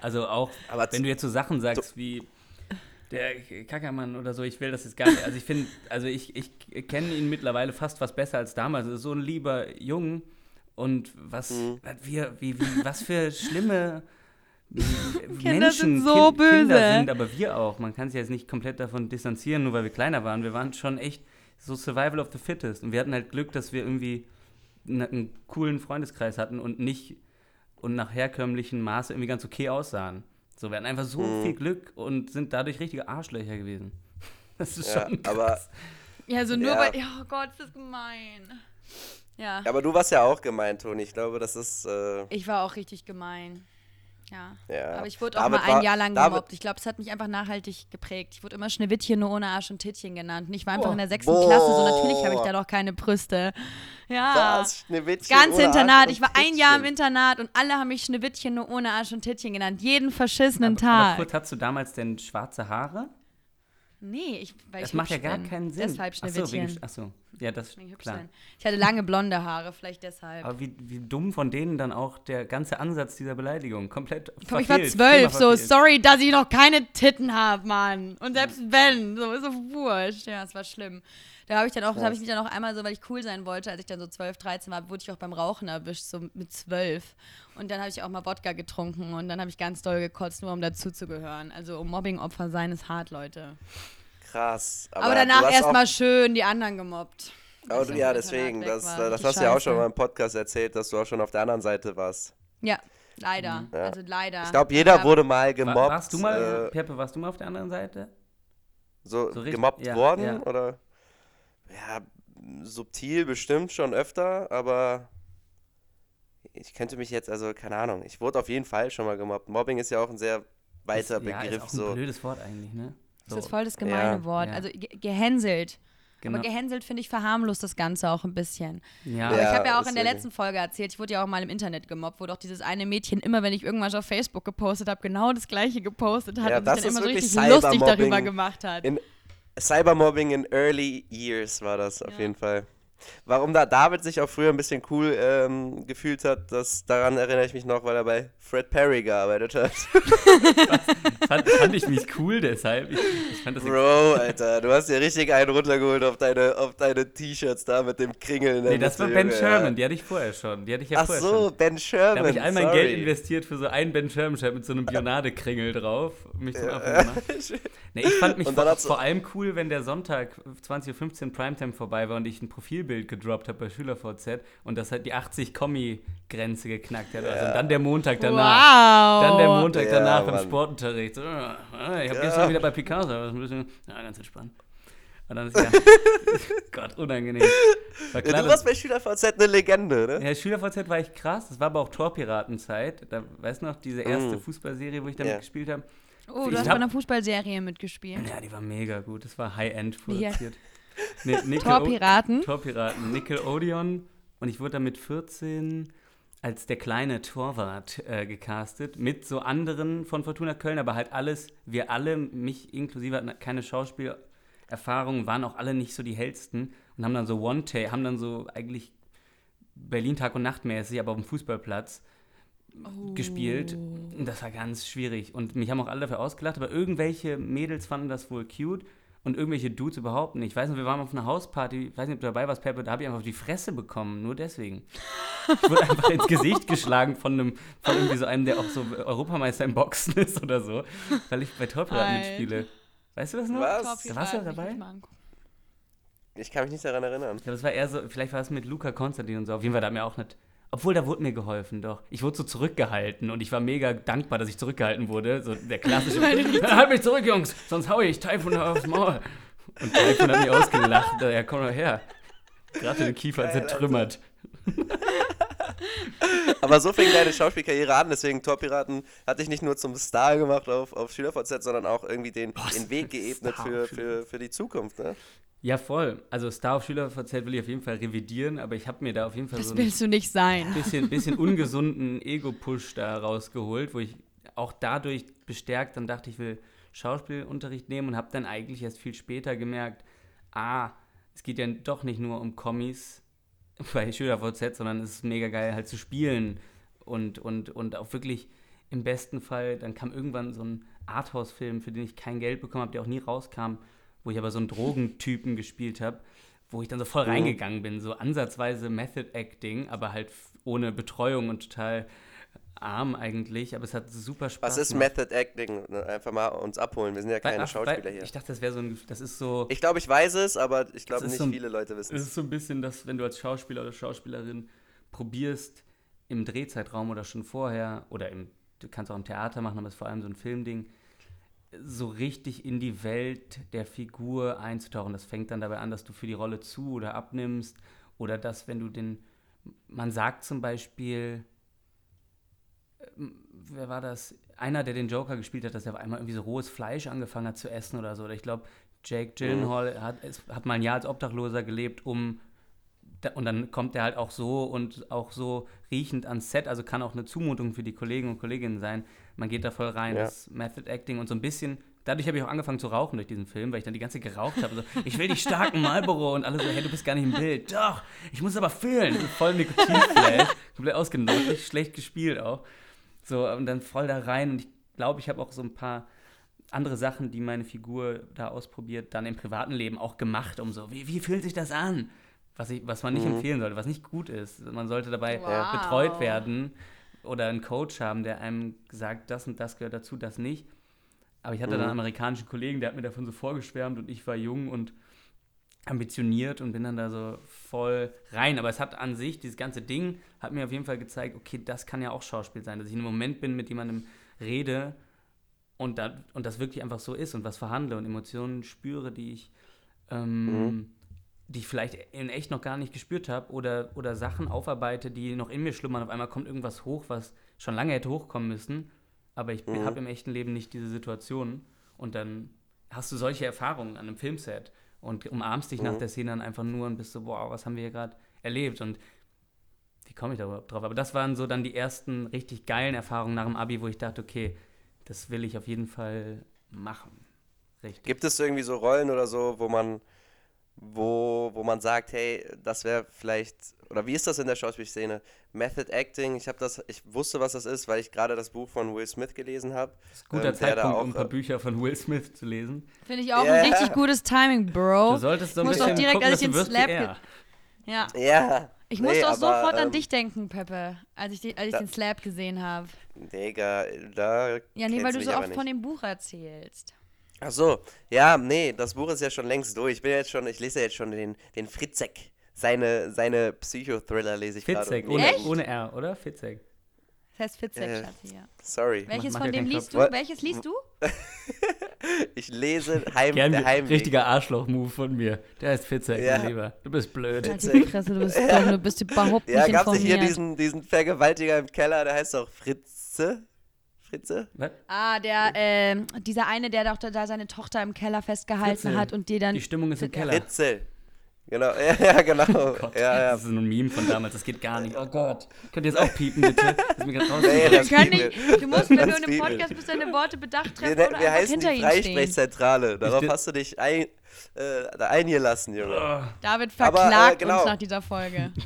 Also auch, Aber wenn du jetzt so Sachen sagst wie der Kackermann oder so, ich will das jetzt gar nicht. Also ich finde, also ich, ich kenne ihn mittlerweile fast was besser als damals. Er ist so ein lieber Jung und was, Mhm. wir, wie, wie, was für schlimme Kinder Menschen sind so Kin- Kinder böse. sind, aber wir auch. Man kann sich jetzt nicht komplett davon distanzieren, nur weil wir kleiner waren. Wir waren schon echt so Survival of the Fittest. Und wir hatten halt Glück, dass wir irgendwie einen, einen coolen Freundeskreis hatten und nicht und nach herkömmlichen Maße irgendwie ganz okay aussahen. So, wir hatten einfach so Mhm. viel Glück und sind dadurch richtige Arschlöcher gewesen. Das ist Ja, schon krass. aber, Ja, so nur Ja. weil. Ja, oh Gott, ist das gemein. Ja. aber du warst ja auch gemeint, Toni. Ich glaube, das ist. Äh, Ich war auch richtig gemein. Ja. Ja. Aber ich wurde auch David mal ein war- Jahr lang David- gemobbt. Ich glaube, es hat mich einfach nachhaltig geprägt. Ich wurde immer Schneewittchen nur ohne Arsch und Tittchen genannt. Und ich war einfach Boah. in der sechsten Boah. Klasse, so natürlich habe ich da noch keine Brüste. Ja. was? Schneewittchen Ganz ohne Internat. Arsch Ich war ein Jahr im. Internat und alle haben mich Schneewittchen nur ohne Arsch und Tittchen genannt. Jeden verschissenen aber, aber Tag. kurz, hattest du damals denn schwarze Haare? Nee, ich, weil Das ich macht ja gar bin. keinen Sinn. Deshalb Ach so, Schneewittchen. wegen, ach so, ja, das hübsch klar. sein. Ich hatte lange blonde Haare, vielleicht deshalb. Aber wie, wie dumm von denen dann auch der ganze Ansatz dieser Beleidigung. Komplett Komm, ich war verfehlt, zwölf, so verfehlt. sorry, dass ich noch keine Titten habe, Mann. Und selbst wenn, so ist so wurscht. Ja, es war schlimm. Da habe ich dann auch, da habe ich mich dann auch einmal so, weil ich cool sein wollte, als ich dann so 12, 13 war, wurde ich auch beim Rauchen erwischt, so mit 12. Und dann habe ich auch mal Wodka getrunken und dann habe ich ganz doll gekotzt, nur um dazuzugehören. Also um Mobbing-Opfer sein ist hart, Leute. Krass. Aber, du danach erstmal schön die anderen gemobbt. Aber du, ja, deswegen, das, war. das Richtig hast du ja auch schon mal im Podcast erzählt, dass du auch schon auf der anderen Seite warst. Ja, leider. Ja. Also leider. Ich glaube, jeder Ja. wurde mal War, gemobbt. warst du mal, äh, Peppe, warst du mal auf der anderen Seite? so, so richtig- gemobbt ja, worden? ja. Oder? Ja, subtil bestimmt schon öfter, aber ich könnte mich jetzt, also keine Ahnung, ich wurde auf jeden Fall schon mal gemobbt. Mobbing ist ja auch ein sehr weiter ist, ja, Begriff. ist auch ein so. blödes Wort eigentlich, ne? Das So, ist voll das gemeine Ja. Wort. Ja. Also ge gehänselt. genau. Aber gehänselt, finde ich, verharmlost das Ganze auch ein bisschen. ja, Aber Ja, ich habe ja auch in der letzten Folge erzählt, ich wurde ja auch mal im Internet gemobbt, wo doch dieses eine Mädchen immer, wenn ich irgendwas auf Facebook gepostet habe, genau das gleiche gepostet hat Ja, und das sich dann ist immer so richtig lustig darüber gemacht hat. In Cybermobbing in early years war das auf Ja. jeden Fall. Warum da David sich auch früher ein bisschen cool ähm, gefühlt hat, das, daran erinnere ich mich noch, weil er bei Fred Perry gearbeitet hat. fand, fand ich mich cool deshalb. Ich, ich fand das Bro, Alter, du hast dir richtig einen runtergeholt auf deine, auf deine T-Shirts da mit dem Kringel. in der Nee, das war Ben Junge, Sherman, ja. die hatte ich vorher schon. Die hatte ich ja Ach vorher so, schon. Ben Sherman. Da habe ich all mein sorry. Geld investiert für so einen Ben Sherman-Shirt mit so einem Bionade-Kringel drauf. Mich zum gemacht. Nee, ich fand mich vor, vor allem cool, wenn der Sonntag 20.15 Uhr Primetime vorbei war und ich ein Profilbild gedroppt habe bei SchülerVZ und das halt die 80 Kommi-Grenze geknackt hat. Also, und dann der Montag danach. Wow. Dann der Montag Ja, danach im. Sportunterricht. So, ah, ich habe Ja. gestern wieder bei Picasso, das ist ein bisschen, ja, ganz entspannt. Und dann ist ja, Gott, unangenehm. War Ja, klar, du dass- warst bei SchülerVZ eine Legende, ne? ja, SchülerVZ war echt krass. Das war aber auch Torpiratenzeit. Da, weißt du noch, diese erste Mm. Fußballserie, wo ich damit Ja. gespielt habe? Oh, Ich du hast hab- bei einer Fußballserie mitgespielt. Ja, die war mega gut. Das war High-End produziert. Nee, Nickel- Torpiraten. Torpiraten. Nickelodeon. Und ich wurde dann mit 14 als der kleine Torwart äh, gecastet. Mit so anderen von Fortuna Köln, aber halt alles, wir alle, mich inklusive, hatten keine Schauspielerfahrung, waren auch alle nicht so die hellsten und haben dann so One-Take, haben dann so eigentlich Berlin Tag und Nacht mäßig, aber auf dem Fußballplatz gespielt. Und das war ganz schwierig. Und mich haben auch alle dafür ausgelacht, aber irgendwelche Mädels fanden das wohl cute und irgendwelche Dudes überhaupt nicht. Ich weiß nicht, wir waren auf einer Hausparty, ich weiß nicht, ob du dabei warst, Peppe, da habe ich einfach auf die Fresse bekommen, nur deswegen. Ich wurde einfach ins Gesicht geschlagen von einem, von irgendwie so einem, der auch so Europameister im Boxen ist oder so, weil ich bei Torpiraten Alter. mitspiele. Weißt du das noch? Was? Da warst du dabei? Ich kann mich nicht daran erinnern. Ja, das war eher so, vielleicht war es mit Luca Konstantin und so. Auf jeden Fall, da hat mir auch nicht. Obwohl, da wurde mir geholfen, doch. Ich wurde so zurückgehalten und ich war mega dankbar, dass ich zurückgehalten wurde. So der klassische. halt mich zurück, Jungs, sonst hau ich Taifun aufs Maul. Und Taifun hat mich ausgelacht. Ja, komm mal her. Gerade den Kiefer Geil, zertrümmert. Aber so fing deine Schauspielkarriere an, deswegen Torpiraten hat dich nicht nur zum Star gemacht auf, auf SchülerVZ, sondern auch irgendwie den, den Weg geebnet für, für, für die Zukunft, ne? Ja, voll. Also Star auf SchülerVZ will ich auf jeden Fall revidieren, aber ich habe mir da auf jeden Fall Das so ein willst du nicht sein. bisschen, bisschen ungesunden Ego-Push da rausgeholt, wo ich auch dadurch bestärkt dann dachte, ich will Schauspielunterricht nehmen und habe dann eigentlich erst viel später gemerkt, ah, es geht ja doch nicht nur um Kommis bei SchülerVZ, sondern es ist mega geil halt zu spielen und, und, und auch wirklich im besten Fall, dann kam irgendwann so ein Arthouse-Film, für den ich kein Geld bekommen habe, der auch nie rauskam, wo ich aber so einen Drogentypen gespielt habe, wo ich dann so voll Mhm. reingegangen bin, so ansatzweise Method Acting, aber halt ohne Betreuung und total arm eigentlich, aber es hat super Spaß Was ist gemacht. Method Acting? Ne, Einfach mal uns abholen, wir sind ja keine ach, Schauspieler hier. Ich dachte, das wäre so ein, das ist so, Ich glaube, ich weiß es, aber ich glaube nicht so ein- viele Leute wissen es es. ist so ein bisschen, dass wenn du als Schauspieler oder Schauspielerin probierst, im Drehzeitraum oder schon vorher, oder im, du kannst auch im Theater machen, aber es ist vor allem so ein Filmding, so richtig in die Welt der Figur einzutauchen. Das fängt dann dabei an, dass du für die Rolle zu oder abnimmst, oder dass, wenn du den, man sagt zum Beispiel, ähm, wer war das? Einer, der den Joker gespielt hat, dass er auf einmal irgendwie so rohes Fleisch angefangen hat zu essen oder so. Oder ich glaube, Jake Gyllenhaal hat, es, hat mal ein Jahr als Obdachloser gelebt, um und dann kommt er halt auch so und auch so riechend ans Set, also kann auch eine Zumutung für die Kollegen und Kolleginnen sein. Man geht da voll rein, Ja. das Method Acting und so ein bisschen. Dadurch habe ich auch angefangen zu rauchen durch diesen Film, weil ich dann die ganze Zeit geraucht habe. So, ich will die starken Marlboro und alle so, hey, du bist gar nicht im Bild. Doch, ich muss aber fühlen. Voll Nikotinflash, komplett ausgenutzt, schlecht gespielt auch. So, und dann voll da rein und ich glaube, ich habe auch so ein paar andere Sachen, die meine Figur da ausprobiert, dann im privaten Leben auch gemacht, um so, wie, wie fühlt sich das an? Was, ich, was man nicht Mhm. empfehlen sollte, was nicht gut ist. Man sollte dabei Wow. betreut werden oder einen Coach haben, der einem sagt, das und das gehört dazu, das nicht. Aber ich hatte dann Mhm. einen amerikanischen Kollegen, der hat mir davon so vorgeschwärmt und ich war jung und ambitioniert und bin dann da so voll rein. Aber es hat an sich, dieses ganze Ding, hat mir auf jeden Fall gezeigt, okay, das kann ja auch Schauspiel sein, dass ich in einem Moment bin, mit jemandem rede und, da, und das wirklich einfach so ist und was verhandle und Emotionen spüre, die ich, ähm, Mhm. Die ich vielleicht in echt noch gar nicht gespürt habe oder, oder Sachen aufarbeite, die noch in mir schlummern. Auf einmal kommt irgendwas hoch, was schon lange hätte hochkommen müssen, aber ich Mhm. habe im echten Leben nicht diese Situation und dann hast du solche Erfahrungen an einem Filmset und umarmst dich nach Mhm. der Szene dann einfach nur und bist so, wow, was haben wir hier gerade erlebt und wie komme ich da überhaupt drauf? Aber das waren so dann die ersten richtig geilen Erfahrungen nach dem Abi, wo ich dachte, okay, das will ich auf jeden Fall machen. Richtig. Gibt es irgendwie so Rollen oder so, wo man, wo, wo man sagt, hey, das wäre vielleicht, oder wie ist das in der Schauspielszene? Method Acting, ich habe das, ich wusste, was das ist, weil ich gerade das Buch von Will Smith gelesen habe. Das ist ein guter ähm, Zeitpunkt, auch, um ein paar äh, Bücher von Will Smith zu lesen. Finde ich auch Ja. ein richtig gutes Timing, Bro. Du solltest so ein muss doch bisschen direkt, gucken, als dass ich du den wirst Slap wie ge- er. Ja. Ja. Ich nee, musste auch aber, sofort an ähm, dich denken, Peppe, als ich, den, als ich da- den Slap gesehen habe. Digga, da. Ja, nee, weil du so oft nicht. von dem Buch erzählst. Ach so, ja, nee, das Buch ist ja schon längst durch. Ich bin jetzt schon, ich lese ja jetzt schon den, den Fritzek. Seine, seine Psychothriller lese ich gerade. Fitzek, und- ohne, Echt? ohne R, oder? Fitzek. Das heißt Fitzek, Äh, Schatzi, ja. Sorry. Welches mach von ja dem liest du? Kopf. Welches liest du? Ich lese Heim, Gern der Heimweg. richtiger Arschloch-Move von mir. Der ist Fitzek, Ja. mein Lieber. Du bist blöd. Fresse, du bist, dumm, du bist überhaupt Ja, nicht gab es nicht hier informiert. diesen, diesen Vergewaltiger im Keller, der heißt doch Fritze? Fritze? Was? Ah, der, ähm, dieser eine, der doch da, da seine Tochter im Keller festgehalten Fritzel. hat und die dann. Die Stimmung ist im Keller. Fritze. Genau, ja, ja genau. Oh Gott, ja, ja. Das ist ein Meme von damals, das geht gar nicht. Oh Gott. Könnt ihr jetzt auch piepen, bitte? Das ist mir gerade raus. Nee, Wir das können nicht, du musst, wenn du in einem Podcast bist, deine Worte bedacht Wir, treffen wir, oder wir einfach heißen hinter die. Freisprechzentrale. Darauf hast du dich ein, äh, da eingelassen, Junge. Oh, David Aber, verklagt äh, genau. uns nach dieser Folge.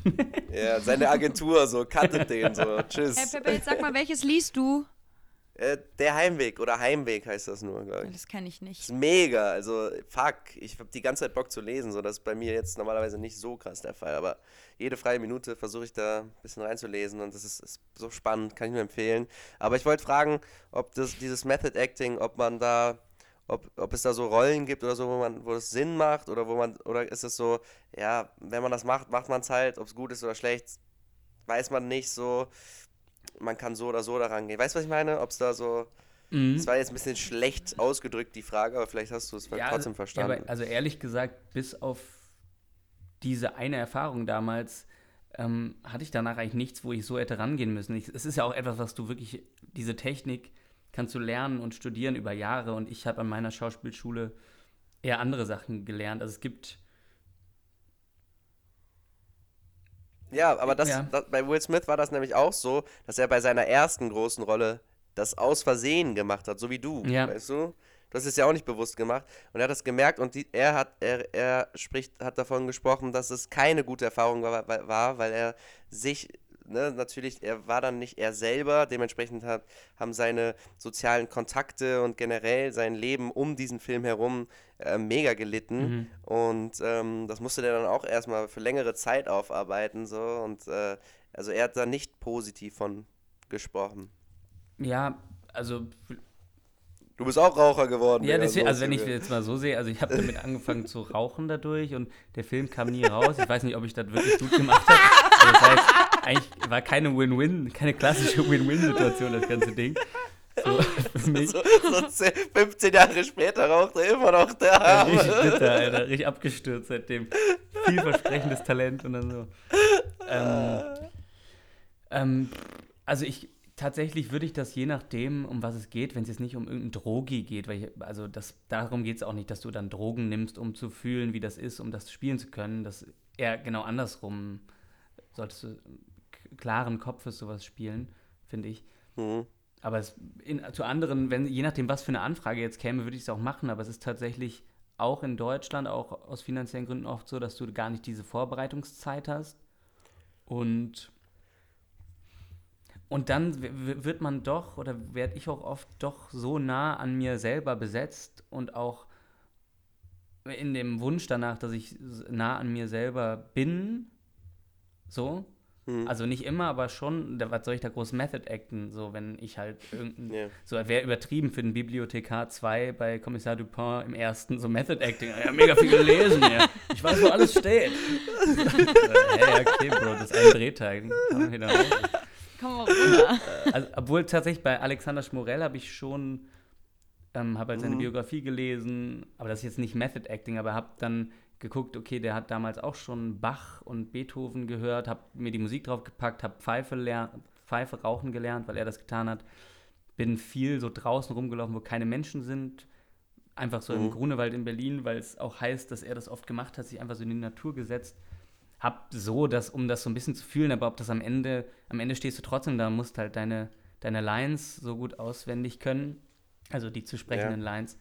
Ja, seine Agentur, so, cuttet den, so, tschüss. Hey Pepe, jetzt sag mal, welches liest du? Äh, der Heimweg oder Heimweg heißt das nur, glaube ich. Das kenne ich nicht. ist mega, also fuck, ich habe die ganze Zeit Bock zu lesen, so das ist bei mir jetzt normalerweise nicht so krass der Fall, aber jede freie Minute versuche ich da ein bisschen reinzulesen und das ist, ist so spannend, kann ich nur empfehlen. Aber ich wollte fragen, ob das dieses Method Acting, ob man da ob, ob es da so Rollen gibt oder so, wo man wo es Sinn macht oder wo man oder ist es so, ja, wenn man das macht, macht man es halt, ob es gut ist oder schlecht, weiß man nicht so. Man kann so oder so daran gehen. Weißt du, was ich meine? Ob es da so Mhm. das war jetzt ein bisschen schlecht ausgedrückt, die Frage, aber vielleicht hast du es Ja, trotzdem also- verstanden. Ja, aber, also ehrlich gesagt, bis auf diese eine Erfahrung damals, ähm, hatte ich danach eigentlich nichts, wo ich so hätte rangehen müssen. Ich, es ist ja auch etwas, was du wirklich, diese Technik kannst du lernen und studieren über Jahre und ich habe an meiner Schauspielschule eher andere Sachen gelernt. Also es gibt, ja, aber das, Ja. das, bei Will Smith war das nämlich auch so, dass er bei seiner ersten großen Rolle das aus Versehen gemacht hat, so wie du, Ja. weißt du? Hast es ja auch nicht bewusst gemacht und er hat das gemerkt und die, er hat er, er spricht hat davon gesprochen, dass es keine gute Erfahrung war, war, weil er sich ne, natürlich er war dann nicht er selber, dementsprechend hat haben seine sozialen Kontakte und generell sein Leben um diesen Film herum äh, mega gelitten Mhm. und ähm, das musste der dann auch erstmal für längere Zeit aufarbeiten so und äh, also er hat da nicht positiv von gesprochen. ja, also Du bist auch Raucher geworden. Ja, deswegen, so also wenn ich jetzt mal so sehe, also ich habe damit angefangen zu rauchen dadurch und der Film kam nie raus. Ich weiß nicht, ob ich das wirklich gut gemacht habe. Also das heißt, war keine Win-Win, keine klassische Win-Win-Situation, das ganze Ding. So, für mich. So, so 10, 15 Jahre später raucht er immer noch der Ja, Arme. richtig bitter, Alter. Richtig abgestürzt seitdem. Vielversprechendes Talent und dann so. Ähm, ähm, also ich tatsächlich würde ich das je nachdem, um was es geht, wenn es jetzt nicht um irgendein Drogi geht, weil ich, also das, darum geht es auch nicht, dass du dann Drogen nimmst, um zu fühlen, wie das ist, um das spielen zu können. Das eher genau andersrum solltest du klaren Kopfes sowas spielen, finde ich. Mhm. Aber es in, zu anderen, wenn, je nachdem, was für eine Anfrage jetzt käme, würde ich es auch machen. Aber es ist tatsächlich auch in Deutschland, auch aus finanziellen Gründen oft so, dass du gar nicht diese Vorbereitungszeit hast. Und, und dann wird man doch, oder werde ich auch oft doch so nah an mir selber besetzt und auch in dem Wunsch danach, dass ich nah an mir selber bin, so, Mhm. also nicht immer, aber schon, da, was soll ich da groß Method acten, so wenn ich halt irgendein, Ja. so wäre übertrieben für den Bibliothekar 2 bei Kommissar Dupin im ersten, so Method Acting, ja, mega viel gelesen, ja. Ich weiß, wo alles steht. so, hey, okay, Bro, das ist ein Drehteil. Man wieder raus. Komm mal runter. Also, obwohl tatsächlich bei Alexander Schmorell habe ich schon, ähm, habe halt seine Mhm. Biografie gelesen, aber das ist jetzt nicht Method Acting, aber habe dann geguckt, okay, der hat damals auch schon Bach und Beethoven gehört, habe mir die Musik drauf gepackt, habe Pfeife, Pfeife rauchen gelernt, weil er das getan hat. Bin viel so draußen rumgelaufen, wo keine Menschen sind. Einfach so im Mhm. Grunewald in Berlin, weil es auch heißt, dass er das oft gemacht hat, sich einfach so in die Natur gesetzt. Hab so, das, um das so ein bisschen zu fühlen, aber ob das am Ende, am Ende stehst du trotzdem da, musst halt deine, deine Lines so gut auswendig können. Also die zu sprechenden Lines.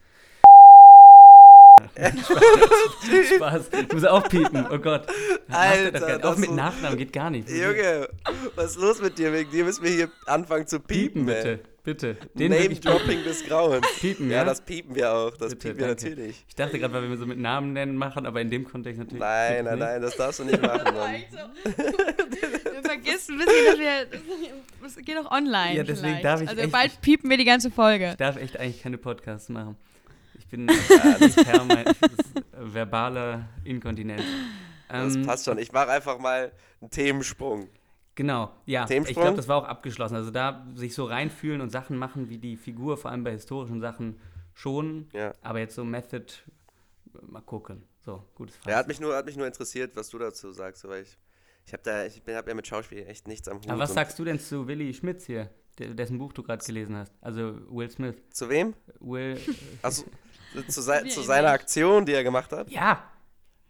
Spaß, Spaß. Ich muss auch piepen, oh Gott. Alter, das auch mit ist- Nachnamen geht gar nicht. Junge, was ist los mit dir? Wegen dir müssen wir hier anfangen zu piepen, Piepen, bitte, ey. bitte. Den piepen. Name-Dropping des Grauens. Piepen, Ja, ja? das piepen wir auch. Das Bitte, piepen wir danke. natürlich. Ich dachte gerade, weil wir so mit Namen nennen machen, aber in dem Kontext natürlich. Nein, nein, nicht. nein, das darfst du nicht machen. Mann. Du vergisst ein bisschen, dass wir. Das geht auch online. Ja, deswegen vielleicht. darf ich Also echt- bald piepen wir die ganze Folge. Ich darf echt eigentlich keine Podcasts machen. Ich bin permanent, ich- das ist, äh, verbale Inkontinenz. Das Ähm, passt schon. Ich mache einfach mal einen Themensprung. Genau, ja. Ich glaube, das war auch abgeschlossen. Also da sich so reinfühlen und Sachen machen wie die Figur, vor allem bei historischen Sachen schon. Ja. Aber jetzt so Method, mal gucken. So, gutes Fazit. Ja, hat mich nur, hat mich nur interessiert, was du dazu sagst, weil ich, ich habe da, ich bin, hab ja mit Schauspiel echt nichts am Hut. Aber was sagst du denn zu Willy Schmitz hier, dessen Buch du gerade gelesen hast? Also Will Smith. Zu wem? Will, Achso, zu, Wir zu seiner. Aktion, die er gemacht hat. ja.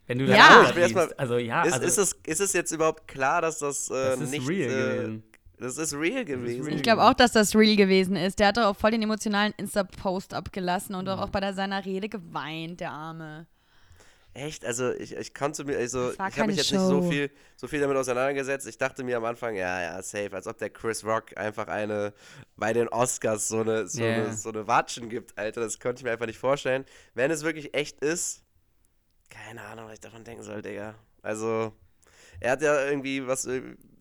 Wenn du Ja. liest. mal- Also ja, ist, also, ist, es, ist es jetzt überhaupt klar, dass das, äh, das ist nicht real äh, gewesen. Das ist real gewesen. Ich glaube auch, dass das real gewesen ist. Der hat doch auch voll den emotionalen Insta-Post abgelassen und doch auch bei der, seiner Rede geweint, der Arme. Echt? Also ich, ich konnte mir, also ich habe mich jetzt nicht so Show. viel, so viel damit auseinandergesetzt. Ich dachte mir am Anfang, ja, ja, safe, als ob der Chris Rock einfach eine bei den Oscars so eine, so, Ja. eine, so eine Watschen gibt, Alter. Das konnte ich mir einfach nicht vorstellen. Wenn es wirklich echt ist, keine Ahnung, was ich davon denken soll, Digga. Also, er hat ja irgendwie was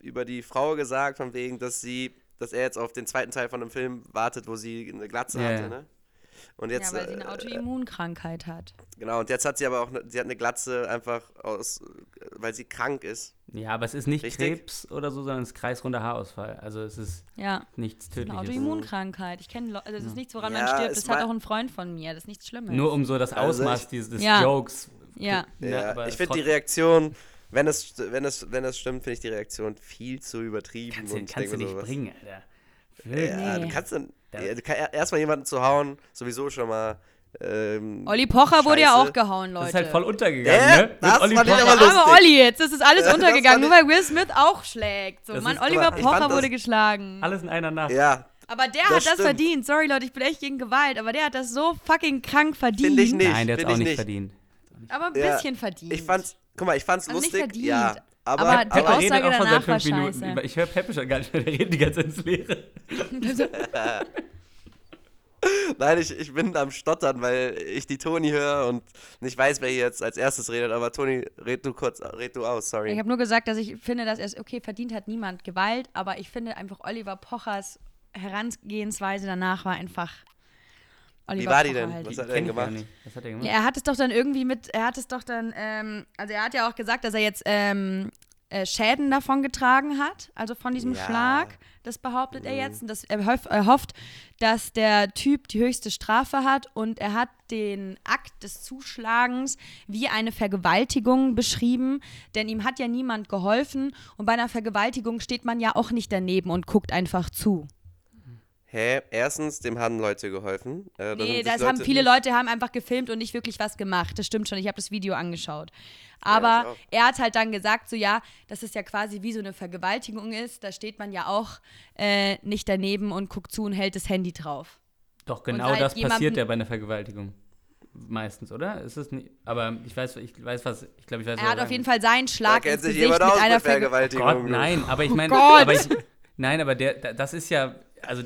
über die Frau gesagt, von wegen, dass sie, dass er jetzt auf den zweiten Teil von dem Film wartet, wo sie eine Glatze Ja, hatte, ne? Und jetzt, ja, weil sie äh, eine Autoimmunkrankheit hat. Genau, und jetzt hat sie aber auch, ne, sie hat eine Glatze einfach aus, äh, weil sie krank ist. Ja, aber es ist nicht Richtig? Krebs oder so, sondern es ist kreisrunder Haarausfall. Also es ist Ja, nichts eine Tödliches. Autoimmunkrankheit. Ich kenne Leute, also das ist nichts, woran Ja, man stirbt. es Das hat auch ein Freund von mir. Das ist nichts Schlimmes. Nur um so das Also Ausmaß ich- dieses des Ja. Jokes. Ja. Ne, Ja, aber ich es finde die Reaktion, wenn es, wenn es, wenn es stimmt, finde ich die Reaktion viel zu übertrieben. Kannst du, und kannst du nicht sowas. bringen, Alter. Ja, Nee. du kannst dann, erstmal jemanden zu hauen, sowieso schon mal. Ähm, Olli Pocher wurde ja Scheiße. auch gehauen, Leute. Das ist halt voll untergegangen, Äh, ne? Das Olli ich Pocher. aber lustig. Olli jetzt, das ist alles Das untergegangen, nur weil Will Smith auch schlägt. So, Das Mann, Oliver aber Pocher wurde geschlagen. Alles in einer Nacht. ja, Aber der Das hat das stimmt. verdient. Sorry, Leute, ich bin echt gegen Gewalt, aber der hat das so fucking krank verdient. finde ich nicht. Nein, der hat find auch ich nicht, verdient. Aber ein Ja, bisschen verdient. Ich fand's, guck mal, ich fand's Also nicht lustig. verdient, ja, aber, aber aber, die redet Aussage auch schon danach seit fünf war Minuten. scheiße. Ich höre Pepper schon gar nicht mehr, der redet die ganze Zeit ins Leere. Nein, ich, ich bin am Stottern, weil ich die Toni höre und nicht weiß, wer hier jetzt als erstes redet. Aber Toni, red du kurz, red du aus, sorry. Ich habe nur gesagt, dass ich finde, dass er es, okay, verdient hat niemand Gewalt, aber ich finde einfach Oliver Pochers Herangehensweise danach war einfach Oliver Wie war die denn? Halt. Was hat er denn gemacht? Was hat er gemacht? Ja, er hat es doch dann irgendwie mit, er hat es doch dann, ähm, also er hat ja auch gesagt, dass er jetzt ähm, äh, Schäden davon getragen hat, also von diesem Ja. Schlag. Das behauptet er jetzt. Und das, er, hoff, er hofft, dass der Typ die höchste Strafe hat und er hat den Akt des Zuschlagens wie eine Vergewaltigung beschrieben, denn ihm hat ja niemand geholfen und bei einer Vergewaltigung steht man ja auch nicht daneben und guckt einfach zu. Hä? Erstens, dem haben Leute geholfen. Äh, da Nee, das haben viele nicht- Leute haben einfach gefilmt und nicht wirklich was gemacht. Das stimmt schon, ich habe das Video angeschaut. Aber Ja, er hat halt dann gesagt, so ja, dass es ja quasi wie so eine Vergewaltigung ist. Da steht man ja auch äh, nicht daneben und guckt zu und hält das Handy drauf. Doch, genau halt das passiert ja bei einer Vergewaltigung. Meistens, oder? Ist es nicht? Aber ich weiß, ich weiß was, ich glaube, ich weiß Er hat auf jeden Fall seinen Da Schlag kennt ins sich Gesicht jemand mit aus einer mit Vergewaltigung. Vergewaltigung. Gott, nein, aber ich meine, aber ich, nein, aber der, da- das ist ja, also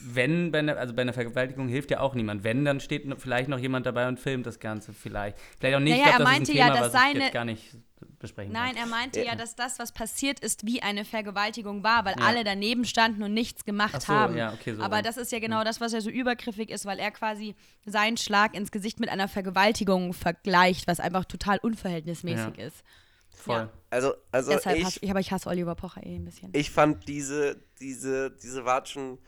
wenn bei einer, also bei einer Vergewaltigung hilft ja auch niemand. Wenn, dann steht vielleicht noch jemand dabei und filmt das Ganze vielleicht. Vielleicht auch nicht. Naja, ich er meinte ein ja, Thema, dass seine- gar nicht besprechen Nein, kann. er meinte ja. Ja. dass das, was passiert ist, wie eine Vergewaltigung war, weil Ja. alle daneben standen und nichts gemacht Ach so, haben. ja, okay, so Aber das ist ja genau das, was ja so übergriffig ist, weil er quasi seinen Schlag ins Gesicht mit einer Vergewaltigung vergleicht, was einfach total unverhältnismäßig ist. Voll. Ja. Also, also Deshalb ich, hasse ich, aber ich hasse Oliver Pocher eh ein bisschen. ich fand diese, diese, diese Watschen,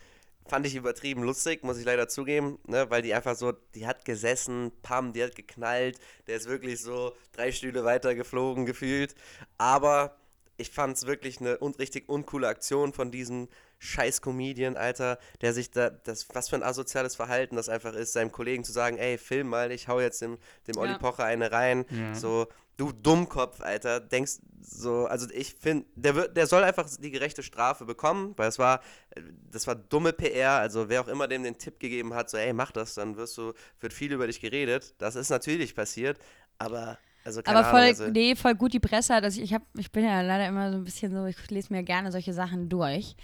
fand ich übertrieben lustig, muss ich leider zugeben, ne, weil die einfach so, die hat gesessen, pam, die hat geknallt, der ist wirklich so drei Stühle weiter geflogen gefühlt, aber ich fand es wirklich eine un richtig uncoole Aktion von diesem scheiß Comedian, Alter, der sich da, das, was für ein asoziales Verhalten das einfach ist, seinem Kollegen zu sagen, ey, film mal, ich hau jetzt dem, dem Olli Ja. Pocher eine rein, Ja. so, du Dummkopf, Alter, denkst so, also ich finde, der, wird- der soll einfach die gerechte Strafe bekommen, weil es war, das war dumme PR, also wer auch immer dem den Tipp gegeben hat, so, ey, mach das, dann wirst du, wird viel über dich geredet, das ist natürlich passiert, aber, also aber voll, Ahnung, also, nee, voll gut die Presse hat. Also ich, hab, ich bin ja leider immer so ein bisschen so, ich lese mir gerne solche Sachen durch.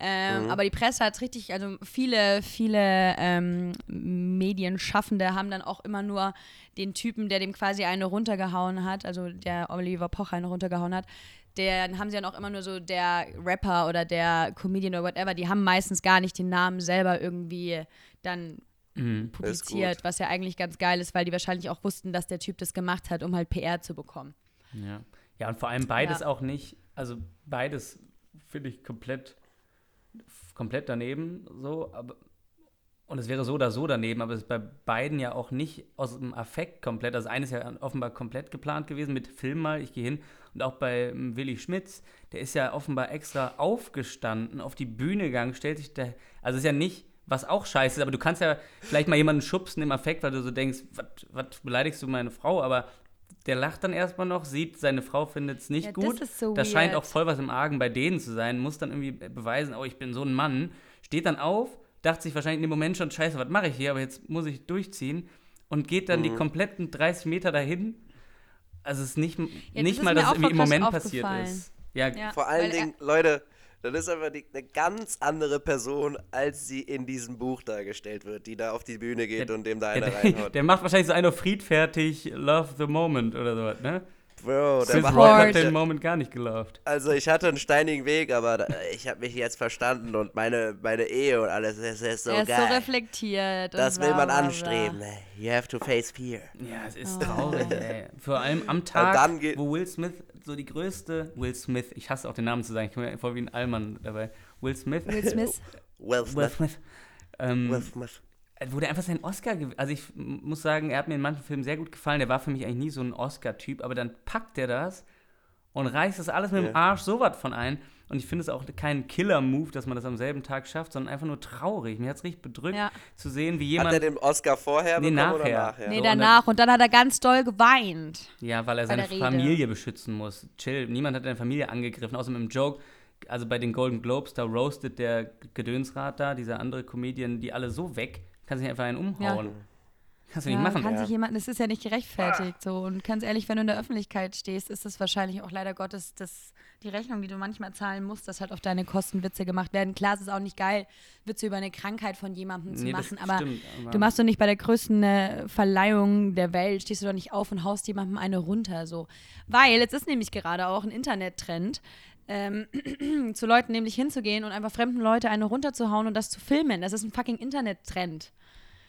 Ähm, Mhm. Aber die Presse hat richtig, also viele, viele ähm, Medienschaffende haben dann auch immer nur den Typen, der dem quasi eine runtergehauen hat, also der Oliver Pocher eine runtergehauen hat, den haben sie dann auch immer nur so der Rapper oder der Comedian oder whatever, die haben meistens gar nicht den Namen selber irgendwie dann mhm. publiziert, was ja eigentlich ganz geil ist, weil die wahrscheinlich auch wussten, dass der Typ das gemacht hat, um halt PR zu bekommen. Ja, ja und vor allem beides ja. auch nicht, also beides finde ich komplett, komplett daneben so, aber und es wäre so oder so daneben, aber es ist bei beiden ja auch nicht aus dem Affekt komplett. Also eines ist ja offenbar komplett geplant gewesen mit Film mal, ich gehe hin. Und auch bei ähm, Willi Schmitz, der ist ja offenbar extra aufgestanden, auf die Bühne gegangen, stellt sich da. Also ist ja nicht, was auch scheiße ist, aber du kannst ja vielleicht mal jemanden schubsen im Affekt, weil du so denkst, was beleidigst du meine Frau? Aber der lacht dann erstmal noch, sieht, seine Frau findet es nicht ja, gut. Das, so das scheint auch voll was im Argen bei denen zu sein, muss dann irgendwie beweisen, oh, ich bin so ein Mann. Steht dann auf dachte sich wahrscheinlich in dem Moment schon, scheiße, was mache ich hier, aber jetzt muss ich durchziehen und geht dann mhm. die kompletten 30 Meter dahin. Also es ist nicht, ja, nicht das mal, dass es irgendwie im Moment passiert ist. Ja, ja. Vor allen Dingen, Leute, das ist einfach die, eine ganz andere Person, als sie in diesem Buch dargestellt wird, die da auf die Bühne geht der, und dem da einer reinhaut. Der macht wahrscheinlich so einer friedfertig Love the Moment oder so, ne? Bro, der war hat den Moment gar nicht gelaufen. Also ich hatte einen steinigen Weg, aber ich habe mich jetzt verstanden und meine, meine Ehe und alles, das ist so er ist geil. so reflektiert. Das will man anstreben. You have to face fear. Ja, es ist oh. traurig, ey. Vor allem am Tag, wo Will Smith so die größte, Will Smith, ich hasse auch den Namen zu sagen, ich komme mir vor wie ein Allmann dabei. Will Smith. Will Smith. Will Smith. Will Smith. Ähm, Will Smith wo der einfach seinen Oscar, also ich muss sagen, er hat mir in manchen Filmen sehr gut gefallen. Der war für mich eigentlich nie so ein Oscar-Typ, aber dann packt er das und reißt das alles mit dem Arsch so was von ein. Und ich finde es auch kein Killer-Move, dass man das am selben Tag schafft, sondern einfach nur traurig. Mir hat es richtig bedrückt ja. zu sehen, wie jemand. Hat er den Oscar vorher nee, bekommen nachher. oder nachher? Nee, so, danach. Und dann hat er ganz doll geweint. Ja, weil er seine Familie beschützen muss. Chill. Niemand hat seine Familie angegriffen, außer mit dem Joke also bei den Golden Globes, da roastet der Gedönsrat da, dieser andere Comedian, die alle so weg, Kannst nicht einfach einen umhauen. Ja. Kannst du ja, nicht machen. Kann ja. sich jemand, das ist ja nicht gerechtfertigt. So. Und ganz ehrlich, wenn du in der Öffentlichkeit stehst, ist das wahrscheinlich auch leider Gottes das, die Rechnung, die du manchmal zahlen musst, dass halt auf deine Kosten Witze gemacht werden. Klar, es ist auch nicht geil, Witze über eine Krankheit von jemandem zu nee, machen, aber, stimmt, aber, du machst doch nicht bei der größten äh, Verleihung der Welt, stehst du doch nicht auf und haust jemandem eine runter. So. Weil, jetzt ist nämlich gerade auch ein Internettrend, ähm, zu Leuten nämlich hinzugehen und einfach fremden Leute eine runterzuhauen und das zu filmen. Das ist ein fucking Internettrend.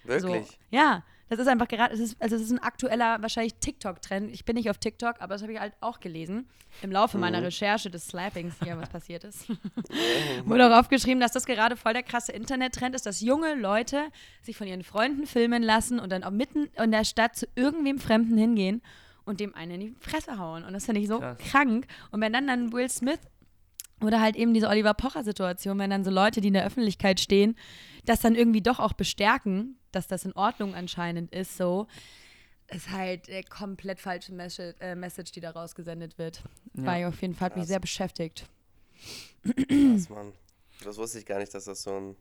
Wirklich? So, ja, das ist einfach gerade, also es ist ein aktueller, wahrscheinlich TikTok-Trend. Ich bin nicht auf TikTok, aber das habe ich halt auch gelesen. Im Laufe mhm. meiner Recherche des Slappings hier, was passiert ist. Wurde auch aufgeschrieben, dass das gerade voll der krasse Internet-Trend ist, dass junge Leute sich von ihren Freunden filmen lassen und dann auch mitten in der Stadt zu irgendwem Fremden hingehen und dem einen in die Fresse hauen. Und das finde ich so Krass. krank. Und wenn dann dann Will Smith oder halt eben diese Oliver Pocher-Situation, wenn dann so Leute, die in der Öffentlichkeit stehen, das dann irgendwie doch auch bestärken, dass das in Ordnung anscheinend ist, so, ist halt der komplett falsche Message, äh, Message die da rausgesendet wird. Ja. War ich auf jeden Fall, hat mich sehr beschäftigt. Krass, Mann. Das wusste ich gar nicht, dass das so ein,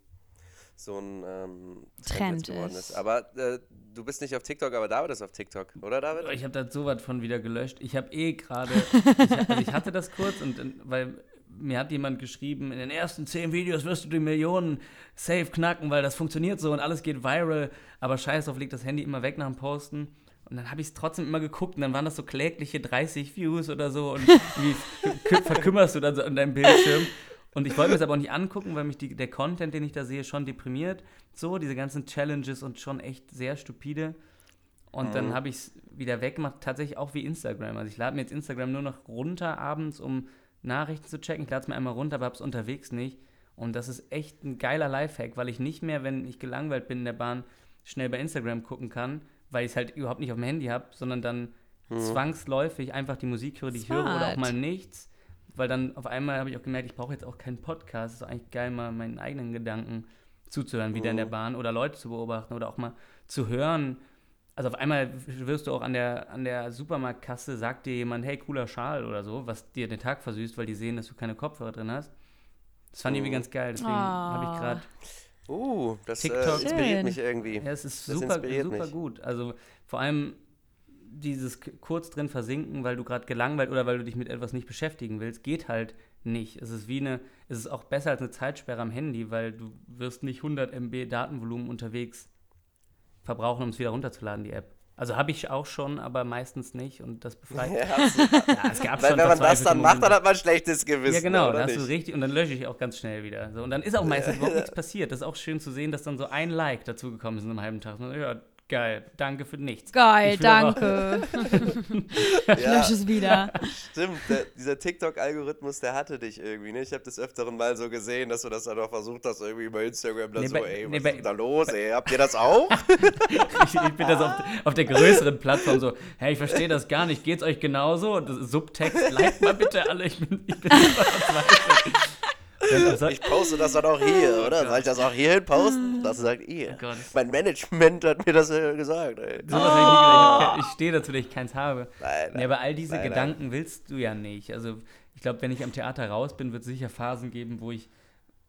so ein ähm, Trend, Trend geworden ist. ist. Aber äh, du bist nicht auf TikTok, aber David ist auf TikTok, oder David? Ich habe da so was von wieder gelöscht. Ich habe eh gerade, ich, also ich hatte das kurz und weil mir hat jemand geschrieben, in den ersten zehn Videos wirst du die Millionen safe knacken, weil das funktioniert so und alles geht viral, aber scheiß auf, leg das Handy immer weg nach dem Posten. Und dann habe ich es trotzdem immer geguckt und dann waren das so klägliche 30 Views oder so und wie verkümmerst du dann so an deinem Bildschirm. Und ich wollte mir das aber auch nicht angucken, weil mich die, der Content, den ich da sehe, schon deprimiert. So, diese ganzen Challenges und schon echt sehr stupide. Und mhm. dann habe ich es wieder weggemacht, tatsächlich auch wie Instagram. Also ich lade mir jetzt Instagram nur noch runter abends, um Nachrichten zu checken. Ich lade es mir einmal runter, aber habe es unterwegs nicht. Und das ist echt ein geiler Lifehack, weil ich nicht mehr, wenn ich gelangweilt bin in der Bahn, schnell bei Instagram gucken kann, weil ich es halt überhaupt nicht auf dem Handy habe, sondern dann mhm. zwangsläufig einfach die Musik höre, die Smart. ich höre oder auch mal nichts. Weil dann auf einmal habe ich auch gemerkt, ich brauche jetzt auch keinen Podcast. Es ist eigentlich geil, mal meinen eigenen Gedanken zuzuhören, wieder mhm. in der Bahn oder Leute zu beobachten oder auch mal zu hören, also auf einmal wirst du auch an der, an der Supermarktkasse, sagt dir jemand, hey, cooler Schal oder so, was dir den Tag versüßt, weil die sehen, dass du keine Kopfhörer drin hast. Das fand ich irgendwie oh. ganz geil, deswegen oh. habe ich gerade. Uh, das äh, TikTok, äh, inspiriert mich irgendwie. Ja, es ist das super, super mich. gut. Also vor allem dieses kurz drin versinken, weil du gerade gelangweilt oder weil du dich mit etwas nicht beschäftigen willst, geht halt nicht. Es ist wie eine, es ist auch besser als eine Zeitsperre am Handy, weil du wirst nicht 100 MB Datenvolumen unterwegs verbrauchen, um es wieder runterzuladen, die App. Also habe ich auch schon, aber meistens nicht und das befreit. Ja, ja es gab schon wenn man das dann macht, dann hat man ein schlechtes Gewissen. Ja, genau, dann hast du richtig und dann lösche ich auch ganz schnell wieder. So, und dann ist auch meistens überhaupt nichts passiert. Das ist auch schön zu sehen, dass dann so ein Like dazugekommen ist in einem halben Tag. Ja, Geil, danke für nichts. Geil, danke. ich ja, lösche es wieder. Stimmt, der, dieser TikTok-Algorithmus, der hatte dich irgendwie. Ne? Ich habe das öfteren mal so gesehen, dass du das dann auch versucht hast, irgendwie bei Instagram dann nee, so, bei, ey, was nee, ist denn da los, ey? Habt ihr das auch? ich, ich bin das auf, auf, der größeren Plattform so, hey, ich verstehe das gar nicht, geht's euch genauso? Und Subtext, like mal bitte alle, ich bin, ich bin. Ich poste das dann auch hier, oh oder? Soll ich das auch hierhin posten? Das sagt ihr. Oh mein Management hat mir das äh, gesagt. Ey. So oh. Ich, ich stehe dazu, dass ich keins habe. Nein, nein, ja, aber all diese nein, Gedanken nein. willst du ja nicht. Also ich glaube, wenn ich am Theater raus bin, wird es sicher Phasen geben, wo ich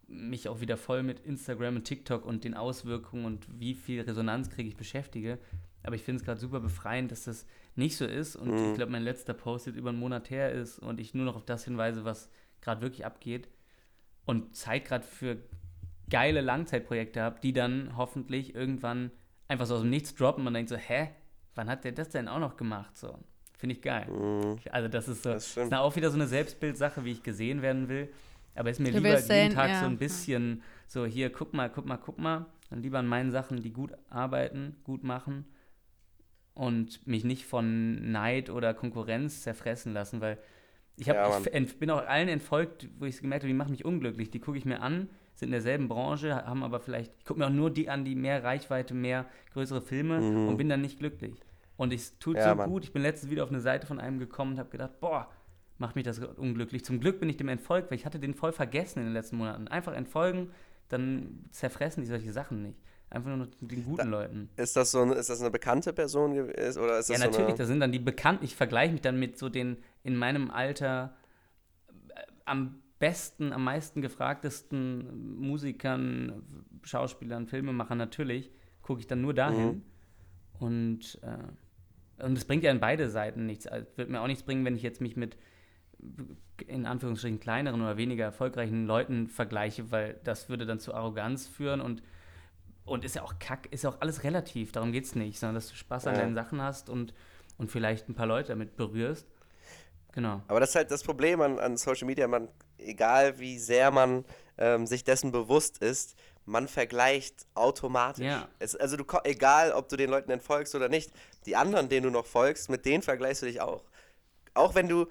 mich auch wieder voll mit Instagram und TikTok und den Auswirkungen und wie viel Resonanz kriege ich beschäftige. Aber ich finde es gerade super befreiend, dass das nicht so ist. Und mhm. ich glaube, mein letzter Post jetzt über einen Monat her ist und ich nur noch auf das hinweise, was gerade wirklich abgeht und Zeit gerade für geile Langzeitprojekte habe, die dann hoffentlich irgendwann einfach so aus dem Nichts droppen und man denkt so, hä, wann hat der das denn auch noch gemacht? So, finde ich geil. Mhm. Also das ist so, das ist auch wieder so eine Selbstbildsache, wie ich gesehen werden will. Aber ist mir du lieber jeden sehen, Tag ja. so ein bisschen so, hier, guck mal, guck mal, guck mal. Dann lieber an meinen Sachen, die gut arbeiten, gut machen und mich nicht von Neid oder Konkurrenz zerfressen lassen, weil ich, hab, ja, ich bin auch allen entfolgt, wo ich gemerkt habe, die machen mich unglücklich. Die gucke ich mir an, sind in derselben Branche, haben aber vielleicht, ich gucke mir auch nur die an, die mehr Reichweite, mehr größere Filme mhm. und bin dann nicht glücklich. Und es tut ja, so Mann. gut. Ich bin letztens wieder auf eine Seite von einem gekommen und habe gedacht, boah, macht mich das unglücklich. Zum Glück bin ich dem entfolgt, weil ich hatte den voll vergessen in den letzten Monaten. Einfach entfolgen, dann zerfressen die solche Sachen nicht. Einfach nur den guten da, Leuten. Ist das so eine, ist das eine bekannte Person oder ist das Ja, so natürlich, eine... das sind dann die bekannten. Ich vergleiche mich dann mit so den in meinem Alter äh, am besten, am meisten gefragtesten Musikern, Schauspielern, Filmemachern natürlich, gucke ich dann nur dahin. Mhm. Und äh, und es bringt ja in beide Seiten nichts. Es wird mir auch nichts bringen, wenn ich jetzt mich mit in Anführungsstrichen kleineren oder weniger erfolgreichen Leuten vergleiche, weil das würde dann zu Arroganz führen und und ist ja auch kack, ist ja auch alles relativ, darum geht es nicht, sondern dass du Spaß an ja. deinen Sachen hast und, und vielleicht ein paar Leute damit berührst. Genau. Aber das ist halt das Problem an, an Social Media, man, egal wie sehr man ähm, sich dessen bewusst ist, man vergleicht automatisch. Ja. Es, also du, egal ob du den Leuten entfolgst oder nicht, die anderen, denen du noch folgst, mit denen vergleichst du dich auch. Auch wenn du,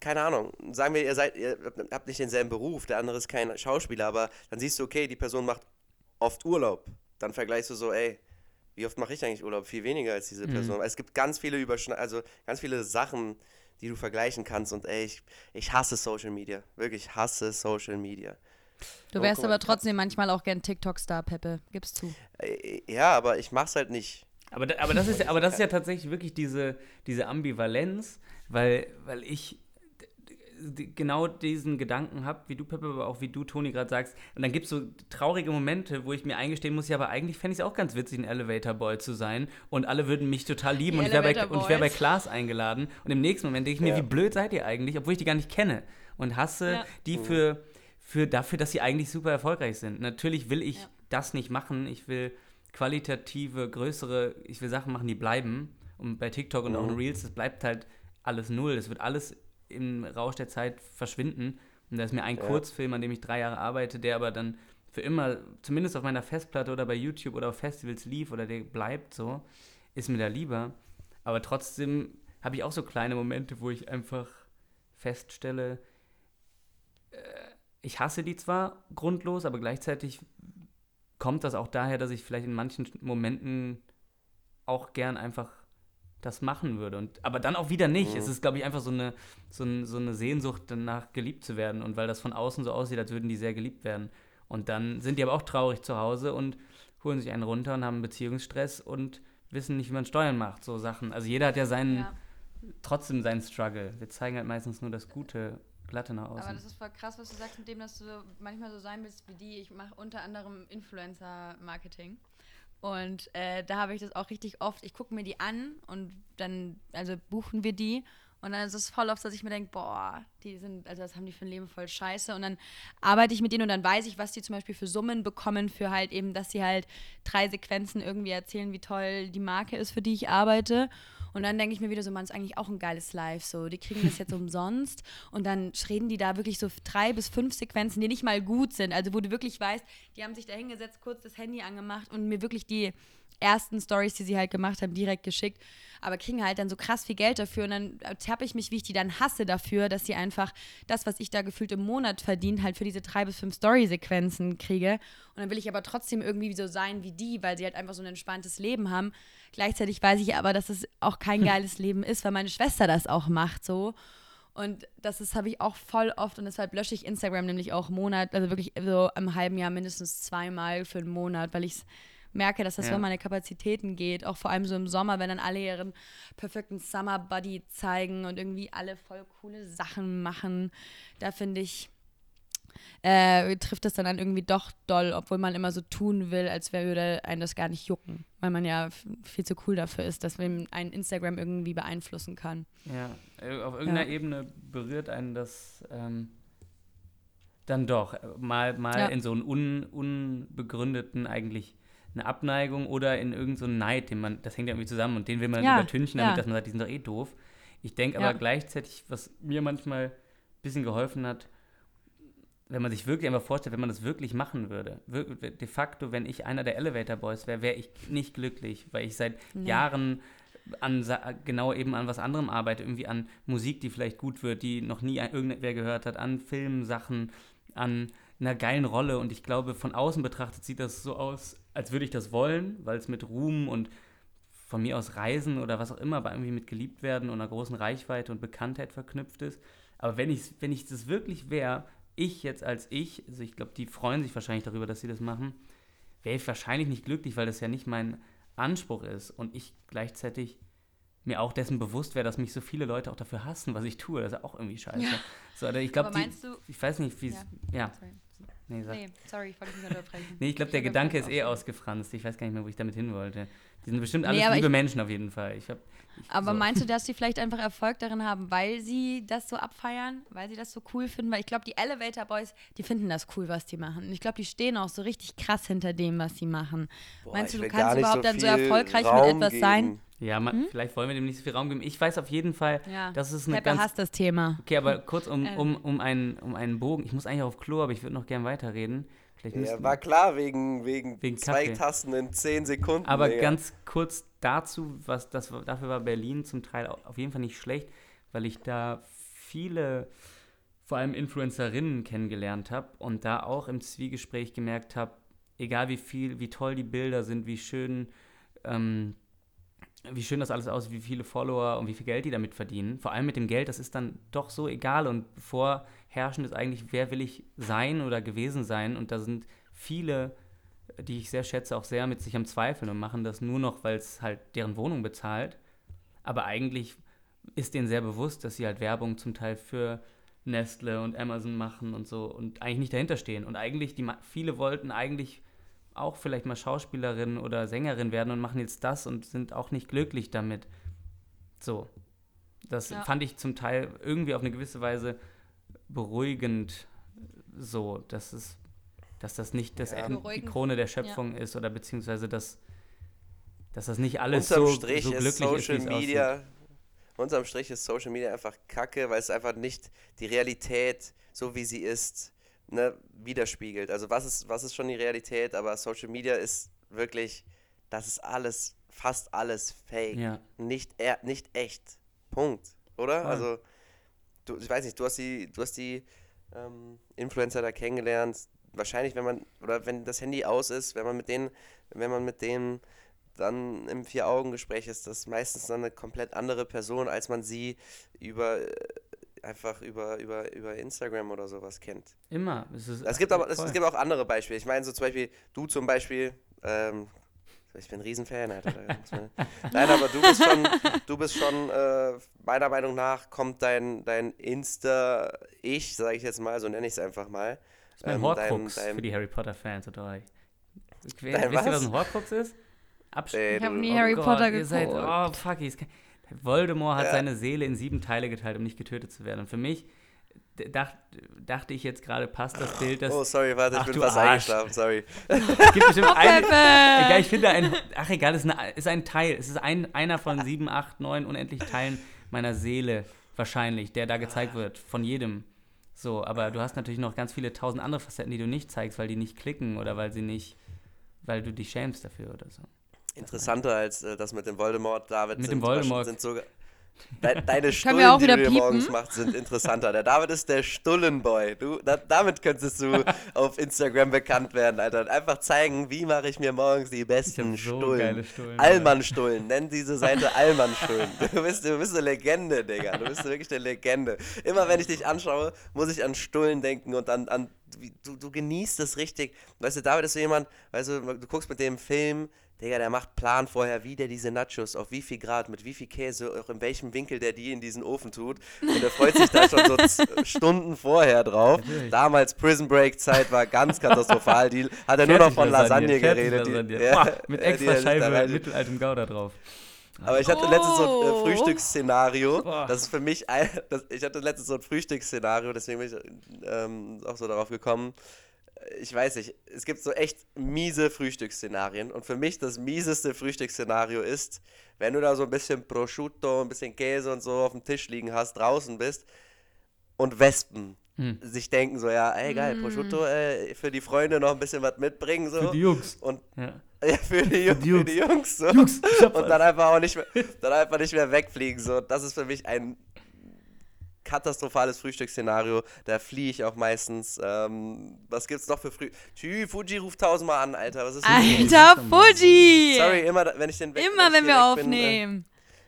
keine Ahnung, sagen wir, ihr seid, ihr habt nicht denselben Beruf, der andere ist kein Schauspieler, aber dann siehst du, okay, die Person macht oft Urlaub dann vergleichst du so, ey, wie oft mache ich eigentlich Urlaub? Viel weniger als diese mhm. Person. Mhm. Es gibt ganz viele Überschne also ganz viele Sachen, die du vergleichen kannst und ey, ich, ich hasse Social Media. Wirklich hasse Social Media. Du wärst aber trotzdem manchmal auch gern TikTok-Star, Peppe. Gib's zu. Äh, ja, aber ich mach's halt nicht. Aber, aber, das, ist, aber das ist ja tatsächlich wirklich diese, diese Ambivalenz, weil, weil ich genau diesen Gedanken habe, wie du, Peppe, aber auch wie du, Toni, gerade sagst. Und dann gibt es so traurige Momente, wo ich mir eingestehen muss, ja, aber eigentlich fände ich es auch ganz witzig, ein Elevator Boy zu sein. Und alle würden mich total lieben und ich wäre bei, wär bei Klaas eingeladen. Und im nächsten Moment denke ich mir, ja. wie blöd seid ihr eigentlich, obwohl ich die gar nicht kenne. Und hasse ja. die mhm. für, für dafür, dass sie eigentlich super erfolgreich sind. Natürlich will ich ja. das nicht machen. Ich will qualitative, größere, ich will Sachen machen, die bleiben. Und bei TikTok und mhm. auch in Reels, das bleibt halt alles null. Das wird alles im Rausch der Zeit verschwinden. Und da ist mir ein ja. Kurzfilm, an dem ich drei Jahre arbeite, der aber dann für immer, zumindest auf meiner Festplatte oder bei YouTube oder auf Festivals lief oder der bleibt so, ist mir da lieber. Aber trotzdem habe ich auch so kleine Momente, wo ich einfach feststelle, äh, ich hasse die zwar grundlos, aber gleichzeitig kommt das auch daher, dass ich vielleicht in manchen Momenten auch gern einfach das machen würde. Und, aber dann auch wieder nicht. Mhm. Es ist, glaube ich, einfach so eine, so, ein, so eine Sehnsucht danach geliebt zu werden. Und weil das von außen so aussieht, als würden die sehr geliebt werden. Und dann sind die aber auch traurig zu Hause und holen sich einen runter und haben Beziehungsstress und wissen nicht, wie man Steuern macht, so Sachen. Also jeder hat ja seinen, ja. trotzdem seinen Struggle. Wir zeigen halt meistens nur das Gute, Glatte nach außen. Aber das ist voll krass, was du sagst mit dem, dass du manchmal so sein willst wie die. Ich mache unter anderem Influencer-Marketing. Und äh, da habe ich das auch richtig oft. Ich gucke mir die an und dann, also buchen wir die Und dann ist es voll oft, dass ich mir denke, boah, die sind, also das haben die für ein Leben voll scheiße. Und dann arbeite ich mit denen und dann weiß ich, was die zum Beispiel für Summen bekommen, für halt eben, dass sie halt drei Sequenzen irgendwie erzählen, wie toll die Marke ist, für die ich arbeite. Und dann denke ich mir wieder so, man ist eigentlich auch ein geiles Live. So, die kriegen das jetzt umsonst und dann reden die da wirklich so drei bis fünf Sequenzen, die nicht mal gut sind. Also wo du wirklich weißt, die haben sich da hingesetzt, kurz das Handy angemacht und mir wirklich die ersten Stories, die sie halt gemacht haben, direkt geschickt, aber kriegen halt dann so krass viel Geld dafür und dann tappe ich mich, wie ich die dann hasse dafür, dass sie einfach das, was ich da gefühlt im Monat verdient, halt für diese drei bis fünf Story-Sequenzen kriege und dann will ich aber trotzdem irgendwie so sein wie die, weil sie halt einfach so ein entspanntes Leben haben. Gleichzeitig weiß ich aber, dass es auch kein geiles Leben ist, weil meine Schwester das auch macht so. Und das ist habe ich auch voll oft und deshalb lösche ich Instagram nämlich auch Monat, also wirklich so im halben Jahr mindestens zweimal für einen Monat, weil ich es merke, dass das Ja. über meine Kapazitäten geht. Auch vor allem so im Sommer, wenn dann alle ihren perfekten Summer Buddy zeigen und irgendwie alle voll coole Sachen machen. Da finde ich, äh, trifft das dann, dann irgendwie doch doll, obwohl man immer so tun will, als wäre würde einen das gar nicht jucken. Weil man ja viel zu cool dafür ist, dass man ein Instagram irgendwie beeinflussen kann. Ja, äh, auf irgendeiner Ja. Ebene berührt einen das ähm, dann doch mal, mal Ja. in so einen un, unbegründeten eigentlich eine Abneigung oder in irgendeinen so Neid, den man, das hängt ja irgendwie zusammen und den will man Ja, übertünchen, damit ja. dass man sagt, die sind doch eh doof. Ich denke aber Ja. gleichzeitig, was mir manchmal ein bisschen geholfen hat, wenn man sich wirklich einfach vorstellt, wenn man das wirklich machen würde, de facto, wenn ich einer der Elevator Boys wäre, wäre ich nicht glücklich, weil ich seit Nee. Jahren an genau eben an was anderem arbeite, irgendwie an Musik, die vielleicht gut wird, die noch nie irgendwer gehört hat, an Filmsachen, an einer geilen Rolle und ich glaube, von außen betrachtet sieht das so aus, als würde ich das wollen, weil es mit Ruhm und von mir aus Reisen oder was auch immer, aber irgendwie mit geliebt werden und einer großen Reichweite und Bekanntheit verknüpft ist. Aber wenn ich, wenn ich das wirklich wäre, ich jetzt als ich, also ich glaube, die freuen sich wahrscheinlich darüber, dass sie das machen, wäre ich wahrscheinlich nicht glücklich, weil das ja nicht mein Anspruch ist und ich gleichzeitig mir auch dessen bewusst wäre, dass mich so viele Leute auch dafür hassen, was ich tue. Das ist ja auch irgendwie scheiße. Ja. So, oder ich glaube, Aber meinst du, ich weiß nicht, wie es. Ja. Ja. Nee, sag. Nee, sorry, ich wollte dich nicht unterbrechen. Nee, ich glaube, der Gedanke ist eh ausgefranst. Ich weiß gar nicht mehr, wo ich damit hin wollte. Die sind bestimmt Nee, alles aber liebe ich- Menschen auf jeden Fall. Ich hab, ich, Aber so. meinst du, dass sie vielleicht einfach Erfolg darin haben, weil sie das so abfeiern, weil sie das so cool finden? Weil ich glaube, die Elevator Boys, die finden das cool, was die machen. Und ich glaube, die stehen auch so richtig krass hinter dem, was sie machen. Boah, Meinst du, du kannst überhaupt dann so erfolgreich mit Raum etwas sein? geben. Ja, man, vielleicht wollen wir dem nicht so viel Raum geben. Ich weiß auf jeden Fall, Ja. das ist eine Pepper ganz. hasst das Thema. Okay, aber kurz um, um, um, einen, um einen Bogen. Ich muss eigentlich auf Klo, aber ich würde noch gern weiterreden. Vielleicht Ja, war klar, wegen, wegen, Wegen zwei Kaffee. Tasten in zehn Sekunden. aber Digga. ganz kurz dazu, was das, dafür war Berlin zum Teil au- auf jeden Fall nicht schlecht, weil ich da viele, vor allem Influencerinnen kennengelernt habe und da auch im Zwiegespräch gemerkt habe, egal wie viel, wie toll die Bilder sind, wie schön, ähm, wie schön das alles aussieht, wie viele Follower und wie viel Geld die damit verdienen. Vor allem mit dem Geld, das ist dann doch so egal und vorherrschend ist eigentlich, wer will ich sein oder gewesen sein und da sind viele, die ich sehr schätze, auch sehr mit sich am Zweifeln und machen das nur noch, weil es halt deren Wohnung bezahlt. Aber eigentlich ist denen sehr bewusst, dass sie halt Werbung zum Teil für Nestle und Amazon machen und so und eigentlich nicht dahinter stehen. Und eigentlich, die viele wollten eigentlich auch vielleicht mal Schauspielerin oder Sängerin werden und machen jetzt das und sind auch nicht glücklich damit. So. Das Ja. fand ich zum Teil irgendwie auf eine gewisse Weise beruhigend so, dass es, dass das nicht das Ja. Die. Krone der Schöpfung ist oder beziehungsweise dass, dass das nicht alles Unterm so, Strich so ist glücklich ist, Social wie es aussieht. Media. Unterm Strich ist Social Media einfach kacke, weil es einfach nicht die Realität, so wie sie ist, ne, widerspiegelt. Also was ist, was ist schon die Realität, aber Social Media ist wirklich, das ist alles, fast alles fake. Ja. Nicht, e- nicht echt. Punkt. Oder? Voll. Also, du, ich weiß nicht, du hast die, du hast die ähm, Influencer da kennengelernt. Wahrscheinlich, wenn man, oder wenn das Handy aus ist, wenn man mit denen, wenn man mit denen dann im Vier-Augen-Gespräch ist, das meistens dann eine komplett andere Person, als man sie über äh, einfach über, über, über Instagram oder sowas kennt. Immer. Es, ist, Es gibt aber es, gibt auch andere Beispiele. Ich meine, so zum Beispiel, du zum Beispiel, ähm, ich bin ein Riesenfan, Alter. Nein, aber du bist schon, du bist schon, äh, meiner Meinung nach, kommt dein, dein Insta-Ich, sage ich jetzt mal, so nenne ich es einfach mal. Das ist mein ähm, Horcrux dein- dein- für die Harry Potter-Fans unter euch. Wisst Dein ihr, was ein Horcrux ist? Absch Ey, Ich habe nie Oh Harry Gott, Potter seid, geguckt. oh fuck, ich Voldemort hat Ja. seine Seele in sieben Teile geteilt, um nicht getötet zu werden. Und für mich dacht, dachte ich jetzt gerade, passt das Bild, dass Oh, sorry, warte, ich Ach, bin fast Arsch. eingeschlafen, sorry. es gibt bestimmt einen, Pepe! Egal, ich finde ein, ach egal, es ist, eine, ist ein Teil. Es ist ein, einer von sieben, acht, neun unendlich Teilen meiner Seele wahrscheinlich, der da gezeigt wird, von jedem. So, aber du hast natürlich noch ganz viele tausend andere Facetten, die du nicht zeigst, weil die nicht klicken oder weil sie nicht, weil du dich schämst dafür oder so. Interessanter als äh, das mit dem Voldemort, David. Mit sind, dem Voldemort. Sind sogar, de, deine Stullen, auch die du dir morgens machst, sind interessanter. Der David ist der Stullenboy. Du, da, damit könntest du auf Instagram bekannt werden, Alter. Und einfach zeigen, wie mache ich mir morgens die besten so Stullen. Stullen, Allmann-Stullen. Nenn diese Seite Allmann-Stullen. Du bist, du bist eine Legende, Digga. Du bist wirklich eine Legende. Immer wenn ich dich anschaue, muss ich an Stullen denken und an, an du, du genießt es richtig. Weißt du, David ist so jemand, weißt du, du guckst mit dem Film, Digga, der macht Plan vorher, wie der diese Nachos, auf wie viel Grad, mit wie viel Käse, auch in welchem Winkel der die in diesen Ofen tut. Und er freut sich da schon so Stunden vorher drauf. Natürlich. Damals Prison Break Zeit war ganz katastrophal. Die hat er nur noch von Lasagne geredet. Die, Fertiglasagne. ja, Boah, mit die extra Scheibe rein- mittelaltem Gouda drauf. Aber ich hatte letztens so ein äh, Oh. Frühstücksszenario. Boah. Das ist für mich, ein, das, ich hatte letztens so ein Frühstücksszenario, deswegen bin ich ähm, auch so darauf gekommen. Ich weiß nicht, es gibt so echt miese Frühstücksszenarien. Und für mich das mieseste Frühstücksszenario ist, wenn du da so ein bisschen Prosciutto, ein bisschen Käse und so auf dem Tisch liegen hast, draußen bist und Wespen Hm. sich denken so, ja, ey geil, Prosciutto, äh, für die Freunde noch ein bisschen was mitbringen so. Für die Jungs. und Ja. Ja, für die, Ju- die für Jungs. die Jungs. So. Jungs, und was. dann einfach auch nicht mehr, dann einfach nicht mehr wegfliegen. So. Das ist für mich ein katastrophales Frühstücksszenario. Da fliehe ich auch meistens. Ähm, was gibt's noch für Früh... Tschü, Fuji ruft tausendmal an, Alter. Was ist denn los? Alter Fuji! Sorry, immer, wenn ich den weg, Immer wenn wir weg bin, äh, aufnehmen.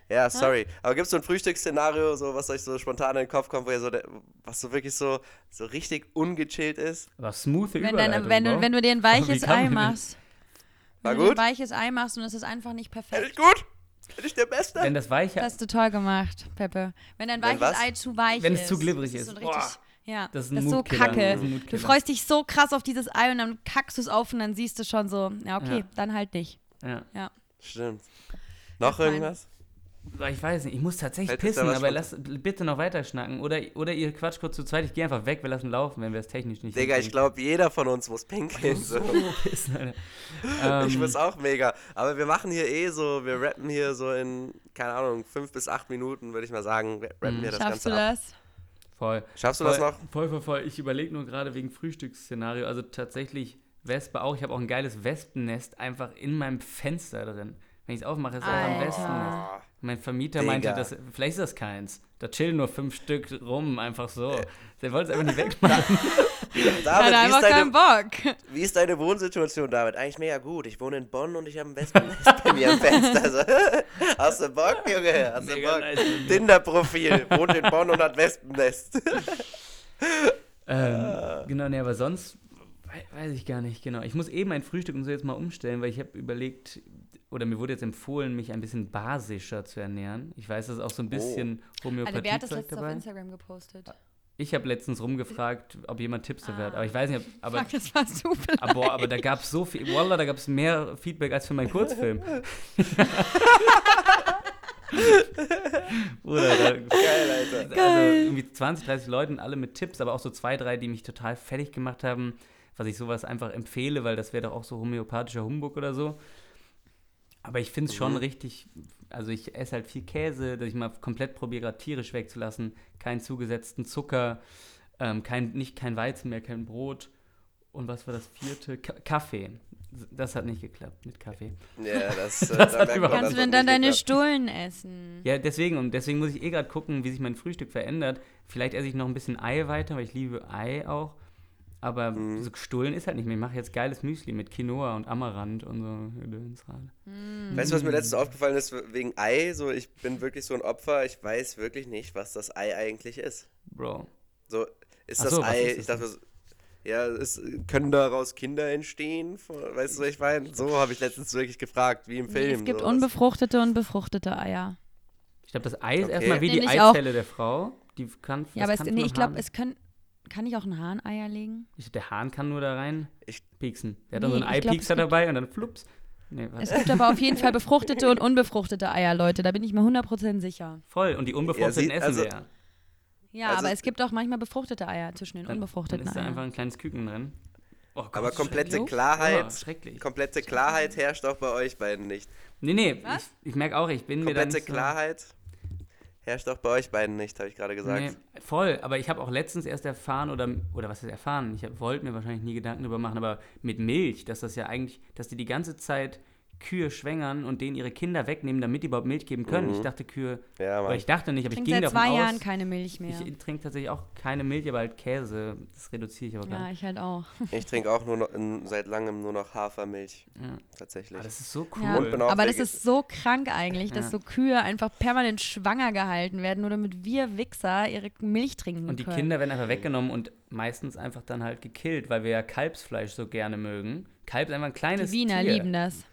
ja, sorry. Aber gibt es so ein Frühstücksszenario, so, was euch so spontan in den Kopf kommt, wo ihr so, der, was so wirklich so, so richtig ungechillt ist? Aber smooth Wenn, dann, wenn, du, wenn du dir ein weiches Ei machst. War wenn du gut? ein weiches Ei machst und es ist einfach nicht perfekt. gut? Bin ich der Beste? Wenn das weiche, Das hast du toll gemacht, Peppe. Wenn dein Wenn weiches was? Ei zu weich Wenn ist. es zu glibberig das ist. So richtig, Boah. ja, Das ist ein das ist so kacke. Das ist ein Du freust dich so krass auf dieses Ei und dann kackst du es auf und dann siehst du schon so, ja, okay, Ja. dann halt nicht. ja. Ja. Stimmt. Noch fein. irgendwas? Ich weiß nicht, ich muss tatsächlich da pissen, aber lass bitte noch weiter schnacken. Oder, oder ihr quatscht kurz zu zweit, ich gehe einfach weg, wir lassen laufen, wenn wir es technisch nicht Digga, ich glaube, jeder von uns muss pinkeln. So. So pissen, Alter. Ich Ähm, muss auch mega. Aber wir machen hier eh so, wir rappen hier so in, keine Ahnung, fünf bis acht Minuten, würde ich mal sagen, rappen wir das Schaffst Ganze du ab. das? Voll. Schaffst du voll, das noch? Voll, voll, voll. Ich überlege nur gerade wegen Frühstücksszenario. Also tatsächlich Wespe auch. Ich habe auch ein geiles Wespennest einfach in meinem Fenster drin. Wenn ich es aufmache, ist einfach ein. Wespennest. Mein Vermieter Digga. meinte, dass, vielleicht ist das keins. Da chillen nur fünf Stück rum, einfach so. Der wollte es einfach nicht wegmachen. David, Hat wie ist, einfach keinen deine, Bock. wie ist deine Wohnsituation, David? Eigentlich mega gut. Ich wohne in Bonn und ich habe ein Wespennest bei mir am Fenster. Also, hast du Bock, Junge? Hast du Mega Bock? nice. Tinder-Profil. Wohnt in Bonn und hat Wespennest. ähm, genau, nee, aber sonst wei- weiß ich gar nicht, genau. Ich muss eben ein Frühstück und so jetzt mal umstellen, weil ich habe überlegt, oder mir wurde jetzt empfohlen, mich ein bisschen basischer zu ernähren. Ich weiß, das ist auch so ein bisschen Also, Homöopathie wer hat das letztens auf dabei. Instagram gepostet? Ich habe letztens rumgefragt, ob jemand Tipps dafür hat, aber ich weiß nicht, ob, aber, Fuck, das warst du vielleicht. aber, boah, aber da gab es so viel, Wallah, da gab es mehr Feedback als für meinen Kurzfilm. Bruder, da, Geil, Alter. also irgendwie 20, 30 Leuten, alle mit Tipps, aber auch so zwei, drei, die mich total fertig gemacht haben, was ich sowas einfach empfehle, weil das wäre doch auch so homöopathischer Humbug oder so. Aber ich finde es schon Mhm. richtig, also ich esse halt viel Käse, dass ich mal komplett probiere, gerade tierisch wegzulassen, keinen zugesetzten Zucker, ähm, kein, nicht kein Weizen mehr, kein Brot. Und was war das vierte? Ka Kaffee. Das hat nicht geklappt mit Kaffee. Ja, das, äh, Das da hat überhaupt- Kannst du denn dann deine geklappt. Stullen essen? Ja, deswegen, und deswegen muss ich eh gerade gucken, wie sich mein Frühstück verändert. Vielleicht esse ich noch ein bisschen Ei weiter, weil ich liebe Ei auch. Aber Mhm. so Stullen ist halt nicht mehr. Ich mache jetzt geiles Müsli mit Quinoa und Amaranth und so. Gedöns rein. Weißt du, was mir letztens aufgefallen ist wegen Ei? So, ich bin wirklich so ein Opfer. Ich weiß wirklich nicht, was das Ei eigentlich ist. Bro. So, ist das so, was Ei, ist ich das dachte, so, ja, es, können daraus Kinder entstehen? Weißt du, was ich meine? So habe ich letztens wirklich gefragt, wie im Nee, Film. es gibt so, unbefruchtete und befruchtete Eier. Ich glaube, das Ei ist Okay. erstmal wie die Nämlich auch- Eizelle der Frau. Die kann, Ja, das aber es, nee, ich glaube, es können. Kann ich auch ein Hahn Eier legen? ich, Der Hahn kann nur da rein Ich- pieksen. Der hat dann so Nee, einen Eipiekser dabei und dann flups. Nee, Es gibt aber auf jeden Fall befruchtete und unbefruchtete Eier, Leute. Da bin ich mir 100% sicher. Voll. Und die unbefruchteten sieht- essen also- wir ja. Ja, Also- aber es gibt auch manchmal befruchtete Eier zwischen den Dann, dann unbefruchteten ist da einfach Eiern. ein kleines Küken drin. Oh Gott, Aber komplette. Klarheit, Oh, schrecklich. komplette Klarheit herrscht auch bei euch beiden nicht. Nee, nee, Was? ich, ich merke auch, ich bin mir da Komplette nicht so, Klarheit herrscht auch bei euch beiden nicht, habe ich gerade gesagt. Nee, voll, aber ich habe auch letztens erst erfahren oder oder was ist erfahren? Ich wollte mir wahrscheinlich nie Gedanken darüber machen, aber mit Milch, dass das ja eigentlich, dass die die ganze Zeit Kühe schwängern und denen ihre Kinder wegnehmen, damit die überhaupt Milch geben können. Mhm. Ich dachte Kühe, Ja, Mann. ich dachte nicht, aber ich Trinkt ging seit davon zwei aus. Jahren keine Milch mehr. Ich trinke tatsächlich auch keine Milch, aber halt Käse. Das reduziere ich aber gar Ja, ich halt auch. Ich trinke auch nur noch in, seit langem nur noch Hafermilch, Ja. tatsächlich. Aber das ist so cool. Ja, aber das ist so krank eigentlich, dass Ja. so Kühe einfach permanent schwanger gehalten werden, nur damit wir Wichser ihre Milch trinken Und die können. Kinder werden einfach weggenommen und meistens einfach dann halt gekillt, weil wir ja Kalbsfleisch so gerne mögen. Kalb ist einfach ein kleines die Wiener Tier. lieben das.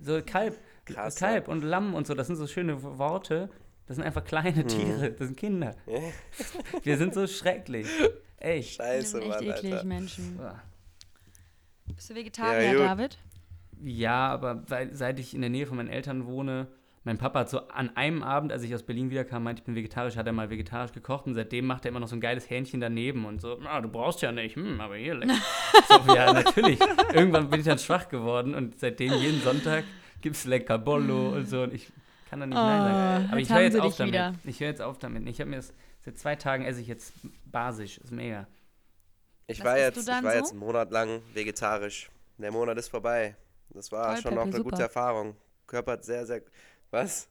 So Kalb, Krass, Kalb und Lamm und so, das sind so schöne Worte. Das sind einfach kleine Tiere, das sind Kinder. Wir sind so schrecklich. Echt. Scheiße, sind echt Mann, eklig, Alter. Menschen. Bist du Vegetarier, Ja. David? Ja, aber weil, seit ich in der Nähe von meinen Eltern wohne, mein Papa hat so an einem Abend, als ich aus Berlin wiederkam, meinte, ich bin vegetarisch, hat er mal vegetarisch gekocht und seitdem macht er immer noch so ein geiles Hähnchen daneben und so, ah, du brauchst ja nicht, hm, aber hier lecker. so, ja, natürlich. Irgendwann bin ich dann schwach geworden und seitdem jeden Sonntag gibt es lecker Bollo und so und ich kann da nicht Nein sagen. Aber Oh, ich höre jetzt auf damit. wieder. Ich höre jetzt auf damit. Ich habe mir das, seit zwei Tagen esse ich jetzt basisch, ist mega. Ich Was war, jetzt, ich war so? jetzt einen Monat lang vegetarisch. Der Monat ist vorbei. Das war Toll, schon Peppe, auch eine super. gute Erfahrung. Körper hat sehr, sehr. Was?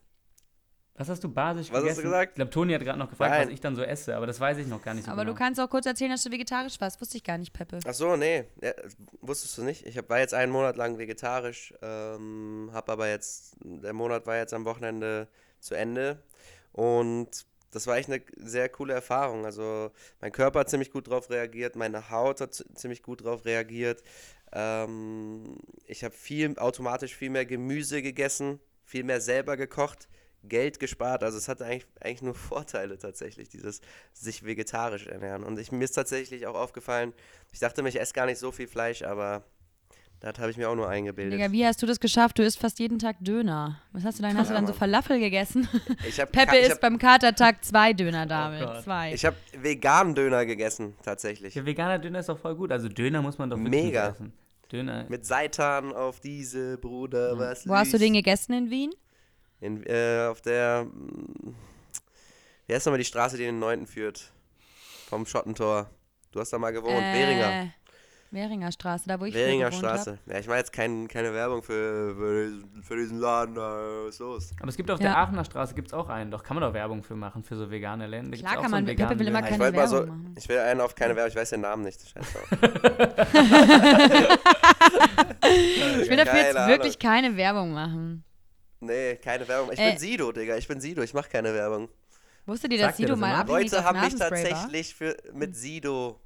Was hast du basisch Was hast du gegessen? gesagt? Ich glaube, Toni hat gerade noch gefragt, Nein. was ich dann so esse, aber das weiß ich noch gar nicht so Aber genau. du kannst auch kurz erzählen, dass du vegetarisch warst. Wusste ich gar nicht, Peppe. Ach so, nee. Ja, wusstest du nicht? Ich hab, war jetzt einen Monat lang vegetarisch, ähm, hab aber jetzt, der Monat war jetzt am Wochenende zu Ende und das war echt eine sehr coole Erfahrung. Also mein Körper hat ziemlich gut drauf reagiert, meine Haut hat zi- ziemlich gut drauf reagiert. Ähm, ich habe viel, automatisch viel mehr Gemüse gegessen, viel mehr selber gekocht, Geld gespart. Also es hatte eigentlich, eigentlich nur Vorteile tatsächlich, dieses sich vegetarisch ernähren. Und ich, mir ist tatsächlich auch aufgefallen, ich dachte mir, ich esse gar nicht so viel Fleisch, aber das habe ich mir auch nur eingebildet. Digga, wie hast du das geschafft? Du isst fast jeden Tag Döner. Was hast du dann? Hast du Ja, dann so Mann. Falafel gegessen? Ich habe Peppe ich isst hab, beim Katertag zwei Döner, David. Gott. zwei. ich hab veganen Döner gegessen, tatsächlich. Ja, veganer Döner ist doch voll gut. Also Döner muss man doch wirklich Mega. essen. Döner. Mit Seitan auf diese, Bruder, was Wo hast du den gegessen in Wien? In, äh, auf der, mm, wie heißt nochmal die Straße, die in den 9. führt? Vom Schottentor. Du hast da mal gewohnt. Äh, Währinger Straße, da wo ich Währinger Straße. Ja, ich mache jetzt kein, keine Werbung für, für, diesen, für diesen Laden da. Was ist los? Aber es gibt auf Ja. der Aachener Straße gibt's auch einen. Doch kann man doch Werbung für machen, für so vegane Läden. Da Klar kann so man, Peppe will immer keine mal so, Werbung machen. ich will einen auf keine Werbung, ich weiß den Namen nicht. Scheiß drauf. Ich will dafür jetzt wirklich keine Werbung machen. Nee, keine Werbung. Ich Äh. bin Sido, Digga. Ich bin Sido. Ich mache keine Werbung. Wusstet ihr, dass Sido das mal abhängig Leute haben mich tatsächlich für, mit Sido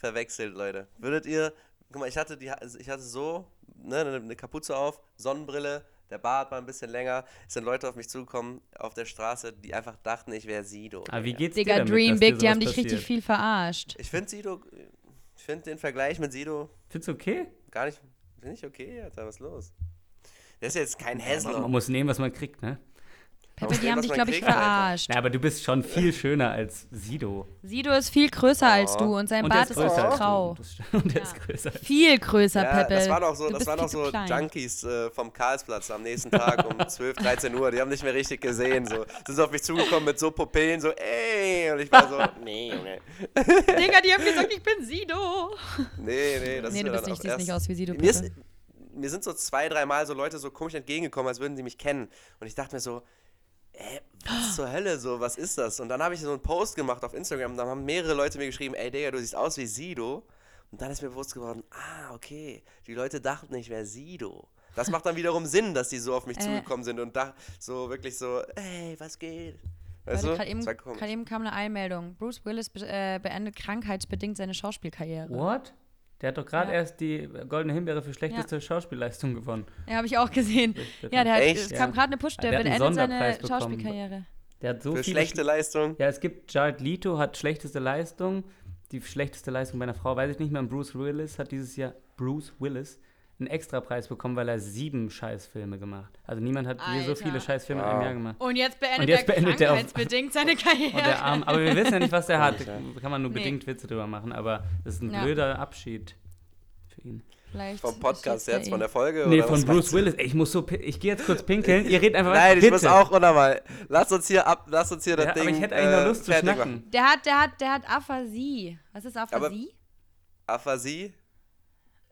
verwechselt, Leute. Würdet ihr, guck mal, ich hatte, die, ich hatte so ne, eine, Kapuze auf, Sonnenbrille, der Bart war ein bisschen länger. Es sind Leute auf mich zugekommen auf der Straße, die einfach dachten, ich wäre Sido. Aber wie Digga. geht's dir Digga, damit, Dream dass dir Big, die haben dich richtig passiert? viel verarscht. Ich finde Sido, ich finde den Vergleich mit Sido Findest du okay? gar nicht, finde ich okay, Alter, was ist los? Der ist jetzt kein Man Hessler. muss nehmen, was man kriegt, ne? Peppe, Aus die haben dich, glaube ich, verarscht. Na, aber du bist schon viel schöner als Sido. Sido ist viel größer als Oh. du und sein Und Bart ist auch als grau. Und der ist größer. Viel größer, Ja, Peppe. das waren auch so, Du das waren auch so. Junkies äh, vom Karlsplatz am nächsten Tag um 12, 13 Uhr. Die haben nicht mehr richtig gesehen. So. Sind so auf mich zugekommen mit so Pupillen, so, ey. Und ich war so, nee, Junge. Digga, die haben gesagt, ich bin Sido. Nee, nee, das Nee, ist du bist nicht, auch siehst nicht aus wie Sido, mir, ist, mir sind so zwei, dreimal so Leute so komisch entgegengekommen, als würden sie mich kennen. Und ich dachte mir so, äh, was zur Hölle, so, was ist das? Und dann habe ich so einen Post gemacht auf Instagram, da haben mehrere Leute mir geschrieben, ey Digga, du siehst aus wie Sido. Und dann ist mir bewusst geworden, ah, okay, die Leute dachten, ich wäre Sido. Das macht dann wiederum Sinn, dass die so auf mich Äh. zugekommen sind und da so wirklich so, ey, was geht? Weißt Warte, du? gerade eben, Das war komisch. gerade eben kam eine Einmeldung. Bruce Willis be äh, beendet krankheitsbedingt seine Schauspielkarriere. What? Der hat doch gerade Ja. erst die Goldene Himbeere für schlechteste Schauspielleistung gewonnen. Ja, habe ich auch gesehen. Ja, der hat, Echt? es kam Ja. gerade eine Push, der, Der beendet seine. Schauspielkarriere. Der hat so Für viele schlechte Leistung. Ja, es gibt Jared Leto hat schlechteste Leistung. Die schlechteste Leistung bei einer Frau weiß ich nicht mehr. Und Bruce Willis hat dieses Jahr Bruce Willis einen Extrapreis bekommen, weil er sieben Scheißfilme gemacht. Also niemand hat je so viele Scheißfilme in Wow. einem Jahr gemacht. Und jetzt beendet Und jetzt er beendet er krankheitsbedingt seine Karriere. Arm, aber wir wissen ja nicht, was der hat. Da kann man nur Nee. bedingt Witze drüber machen, aber das ist ein Ja. blöder Abschied für ihn. Vielleicht Vom Podcast jetzt, von der Folge? Nee, oder von Bruce? Willis. Ey, ich muss so, ich gehe jetzt kurz pinkeln. Ihr redet einfach Nein, weiter. ich muss Bitte. auch unnormal. Lass uns hier ab, lass uns hier das Ja, Ding. aber ich hätte eigentlich noch äh, Lust zu fertig schnacken. machen. Der hat, der hat, der hat Aphasie. Was ist Aphasie? Aphasie?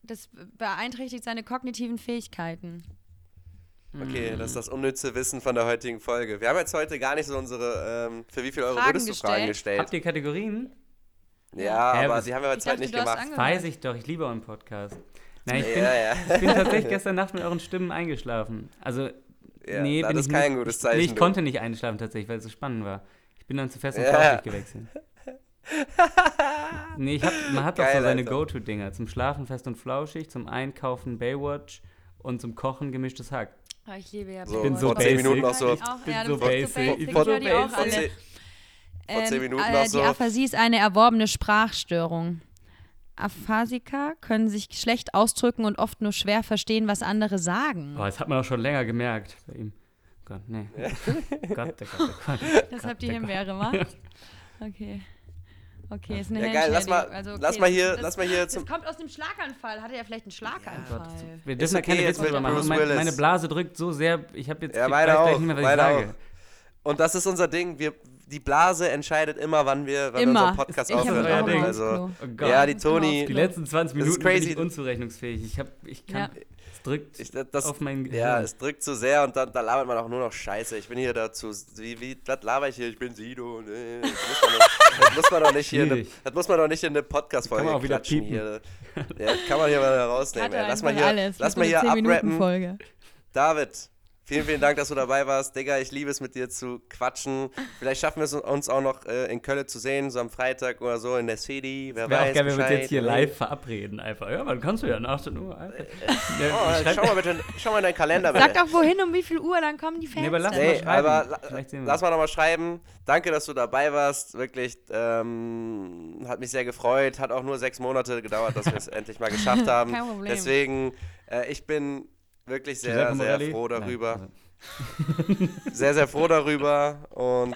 Das beeinträchtigt seine kognitiven Fähigkeiten. Okay, das ist das unnütze Wissen von der heutigen Folge. Wir haben jetzt heute gar nicht so unsere, ähm, für wie viel Euro Fragen würdest du Fragen gestellt? Habt ihr Kategorien? Ja, Hä, aber die haben wir heute dachte, nicht gemacht. Weiß ich doch, ich liebe euren Podcast. Nein, ich bin, Ja, ja. ich bin tatsächlich gestern Nacht mit euren Stimmen eingeschlafen. Also, Ja, nee, das bin ist ich kein nicht, gutes ich, Zeichen, Nee, ich du. konnte nicht einschlafen tatsächlich, weil es so spannend war. Ich bin dann zu fest und Ja. flauschig gewechselt. Nee, ich hab, man hat doch so seine. Go-To-Dinger. Zum Schlafen fest und flauschig, zum Einkaufen Baywatch und zum Kochen gemischtes Hack. Oh, ich liebe ja Ich bin Baywatch. so vor 10 Minuten noch basic. so. Ich auch, bin ja, so basic. so basic. Die vor alle. zehn- vor zehn Minuten äh, noch Die so. Aphasie ist eine erworbene Sprachstörung. Aphasiker können sich schlecht ausdrücken und oft nur schwer verstehen, was andere sagen. Boah, das hat man auch schon länger gemerkt bei ihm. Gott, nee. Gott, oh Gott, oh Gott. Deshalb die Gott, Himbeere, wa? Okay. Okay, ist eine Ja, geil, lass mal. Also, okay, lass mal hier, das, lass mal hier Das zum. kommt aus dem Schlaganfall. Hatte er vielleicht einen Schlaganfall? Wir dürfen ja okay keine jetzt Witze drüber machen. Bruce Mein, Willis. meine Blase drückt so sehr, ich habe jetzt Ja, gleich meine gleich auch, nicht mehr, was meine ich auch. sage. Und das ist unser Ding. Wir, die Blase entscheidet immer, wann wir, wann wir Immer. unseren Podcast aufhören. Also. Oh Gott. ja, die Das Toni, Die letzten 20 Das ist Minuten bin ich unzurechnungsfähig. Ich, hab, ich kann, Ja. Es drückt Ich, das, auf mein Gehirn. ja, es drückt zu sehr und dann da labert man auch nur noch Scheiße. Ich bin hier dazu, wie, wie das laber ich hier, ich bin Sido. Nee, das, muss man doch, das muss man doch nicht hier, in eine, Schwierig. das muss man doch nicht in eine Podcast-Folge Kann man auch wieder klatschen piepen. hier. Ja, kann man hier mal rausnehmen. Lass mal hier, alles. lass mal hier 10 Minuten abrappen. Folge. David, vielen, vielen Dank, dass du dabei warst. Digga, ich liebe es mit dir zu quatschen. Vielleicht schaffen wir es uns auch noch äh, in Köln zu sehen, so am Freitag oder so in der City. Wer Wäre weiß. auch geil, wenn wir uns jetzt hier live verabreden. Einfach. Ja, wann kannst du ja? 18 Uhr. Einfach. Oh, Ja, schreib- schau, mal bitte, schau mal in deinen Kalender bitte. Sag doch wohin, um wie viel Uhr, dann kommen die Fans. Nee, aber lass dann. mal Nee, schreiben. aber lass mal nochmal schreiben. Danke, dass du dabei warst. Wirklich, ähm, hat mich sehr gefreut. Hat auch nur sechs Monate gedauert, dass wir es endlich mal geschafft haben. Kein Problem. Deswegen, äh, ich bin wirklich sehr, Giuseppe sehr Morelli? froh Nein, darüber. also. Sehr, sehr froh darüber. Und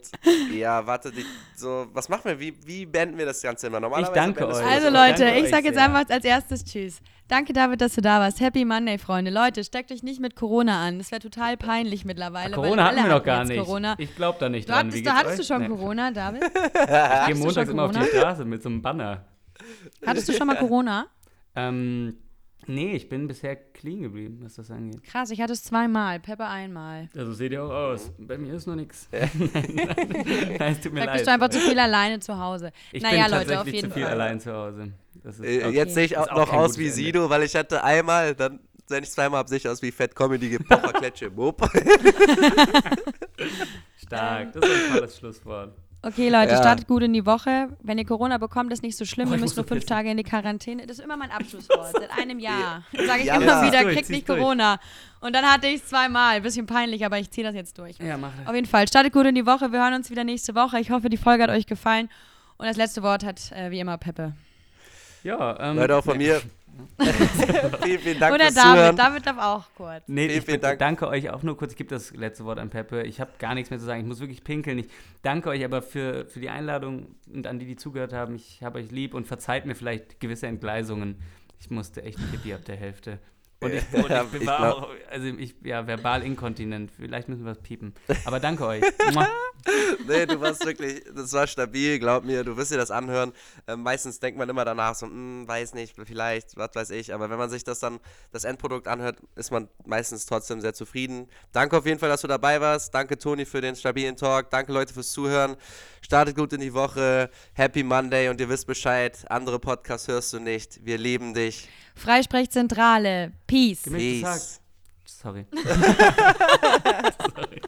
ja, warte, die, so, was machen wir? Wie, wie beenden wir das Ganze immer? Normalerweise danke beendest du euch. Also. Leute, danke ich euch sag jetzt sehr. einfach als erstes Tschüss. Danke David, dass du da warst. Happy Monday, Freunde. Leute, steckt euch nicht mit Corona an. Das wäre total peinlich mittlerweile. weil Corona hatten alle wir noch gar nicht. Corona. Ich glaube da nicht Du dran. hattest, Wie du, hattest du schon Nee. Corona, David? Ich gehe montags immer auf die? Straße mit so einem Banner. Hattest du schon mal Corona? Ähm, nee, ich bin bisher clean geblieben, was das angeht. Krass, ich hatte es zweimal, Pepper einmal. Also seht ihr auch aus. Bei mir ist noch nichts. nein, nein, nein, es tut mir Vielleicht leid. bist du einfach zu viel alleine zu Hause. ich naja, bin Leute, tatsächlich auf jeden zu viel Fall. allein zu Hause. Das ist, Äh, okay. Jetzt sehe ich auch noch aus wie Ende. Sido, weil ich hatte einmal, dann, wenn ich zweimal habe, sehe ich aus wie Fett Comedy Gepopper Kletsche. Wupp. Stark, das ist ein tolles Schlusswort. Okay, Leute, Ja. startet gut in die Woche. Wenn ihr Corona bekommt, ist nicht so schlimm. Oh, ihr müsst nur fünf pissen. Tage in die Quarantäne. Das ist immer mein Abschlusswort. Seit einem Jahr. Sage ich Ja, immer ja. wieder, durch, kriegt nicht durch. Corona. Und dann hatte ich es zweimal. Bisschen peinlich, aber ich ziehe das jetzt durch. Ja, mach Auf jeden Fall, startet gut in die Woche. Wir hören uns wieder nächste Woche. Ich hoffe, die Folge hat euch gefallen. Und das letzte Wort hat äh, wie immer Peppe. Ja, ähm, Leute, auch von mir. vielen, vielen Dank Und der fürs Zuhören. David. David darf auch kurz. Nee, Vielen, ich vielen Dank. danke euch auch nur kurz. Ich gebe das letzte Wort an Peppe. Ich habe gar nichts mehr zu sagen. Ich muss wirklich pinkeln. Ich danke euch aber für, für die Einladung und an die, die zugehört haben. Ich habe euch lieb und verzeiht mir vielleicht gewisse Entgleisungen. Ich musste echt pipi ab der Hälfte. Und ich, und ich, ich war auch, also ich, ja, verbal inkontinent. Vielleicht müssen wir was piepen. Aber danke euch. Nee, du warst wirklich, das war stabil, glaub mir, du wirst dir das anhören. Ähm, meistens denkt man immer danach so, hm, weiß nicht, vielleicht, was weiß ich. Aber wenn man sich das dann, das Endprodukt anhört, ist man meistens trotzdem sehr zufrieden. Danke auf jeden Fall, dass du dabei warst. Danke, Toni, für den stabilen Talk. Danke, Leute, fürs Zuhören. Startet gut in die Woche. Happy Monday und ihr wisst Bescheid. Andere Podcasts hörst du nicht. Wir lieben dich. Freisprechzentrale. Peace. Peace. Sorry. Sorry.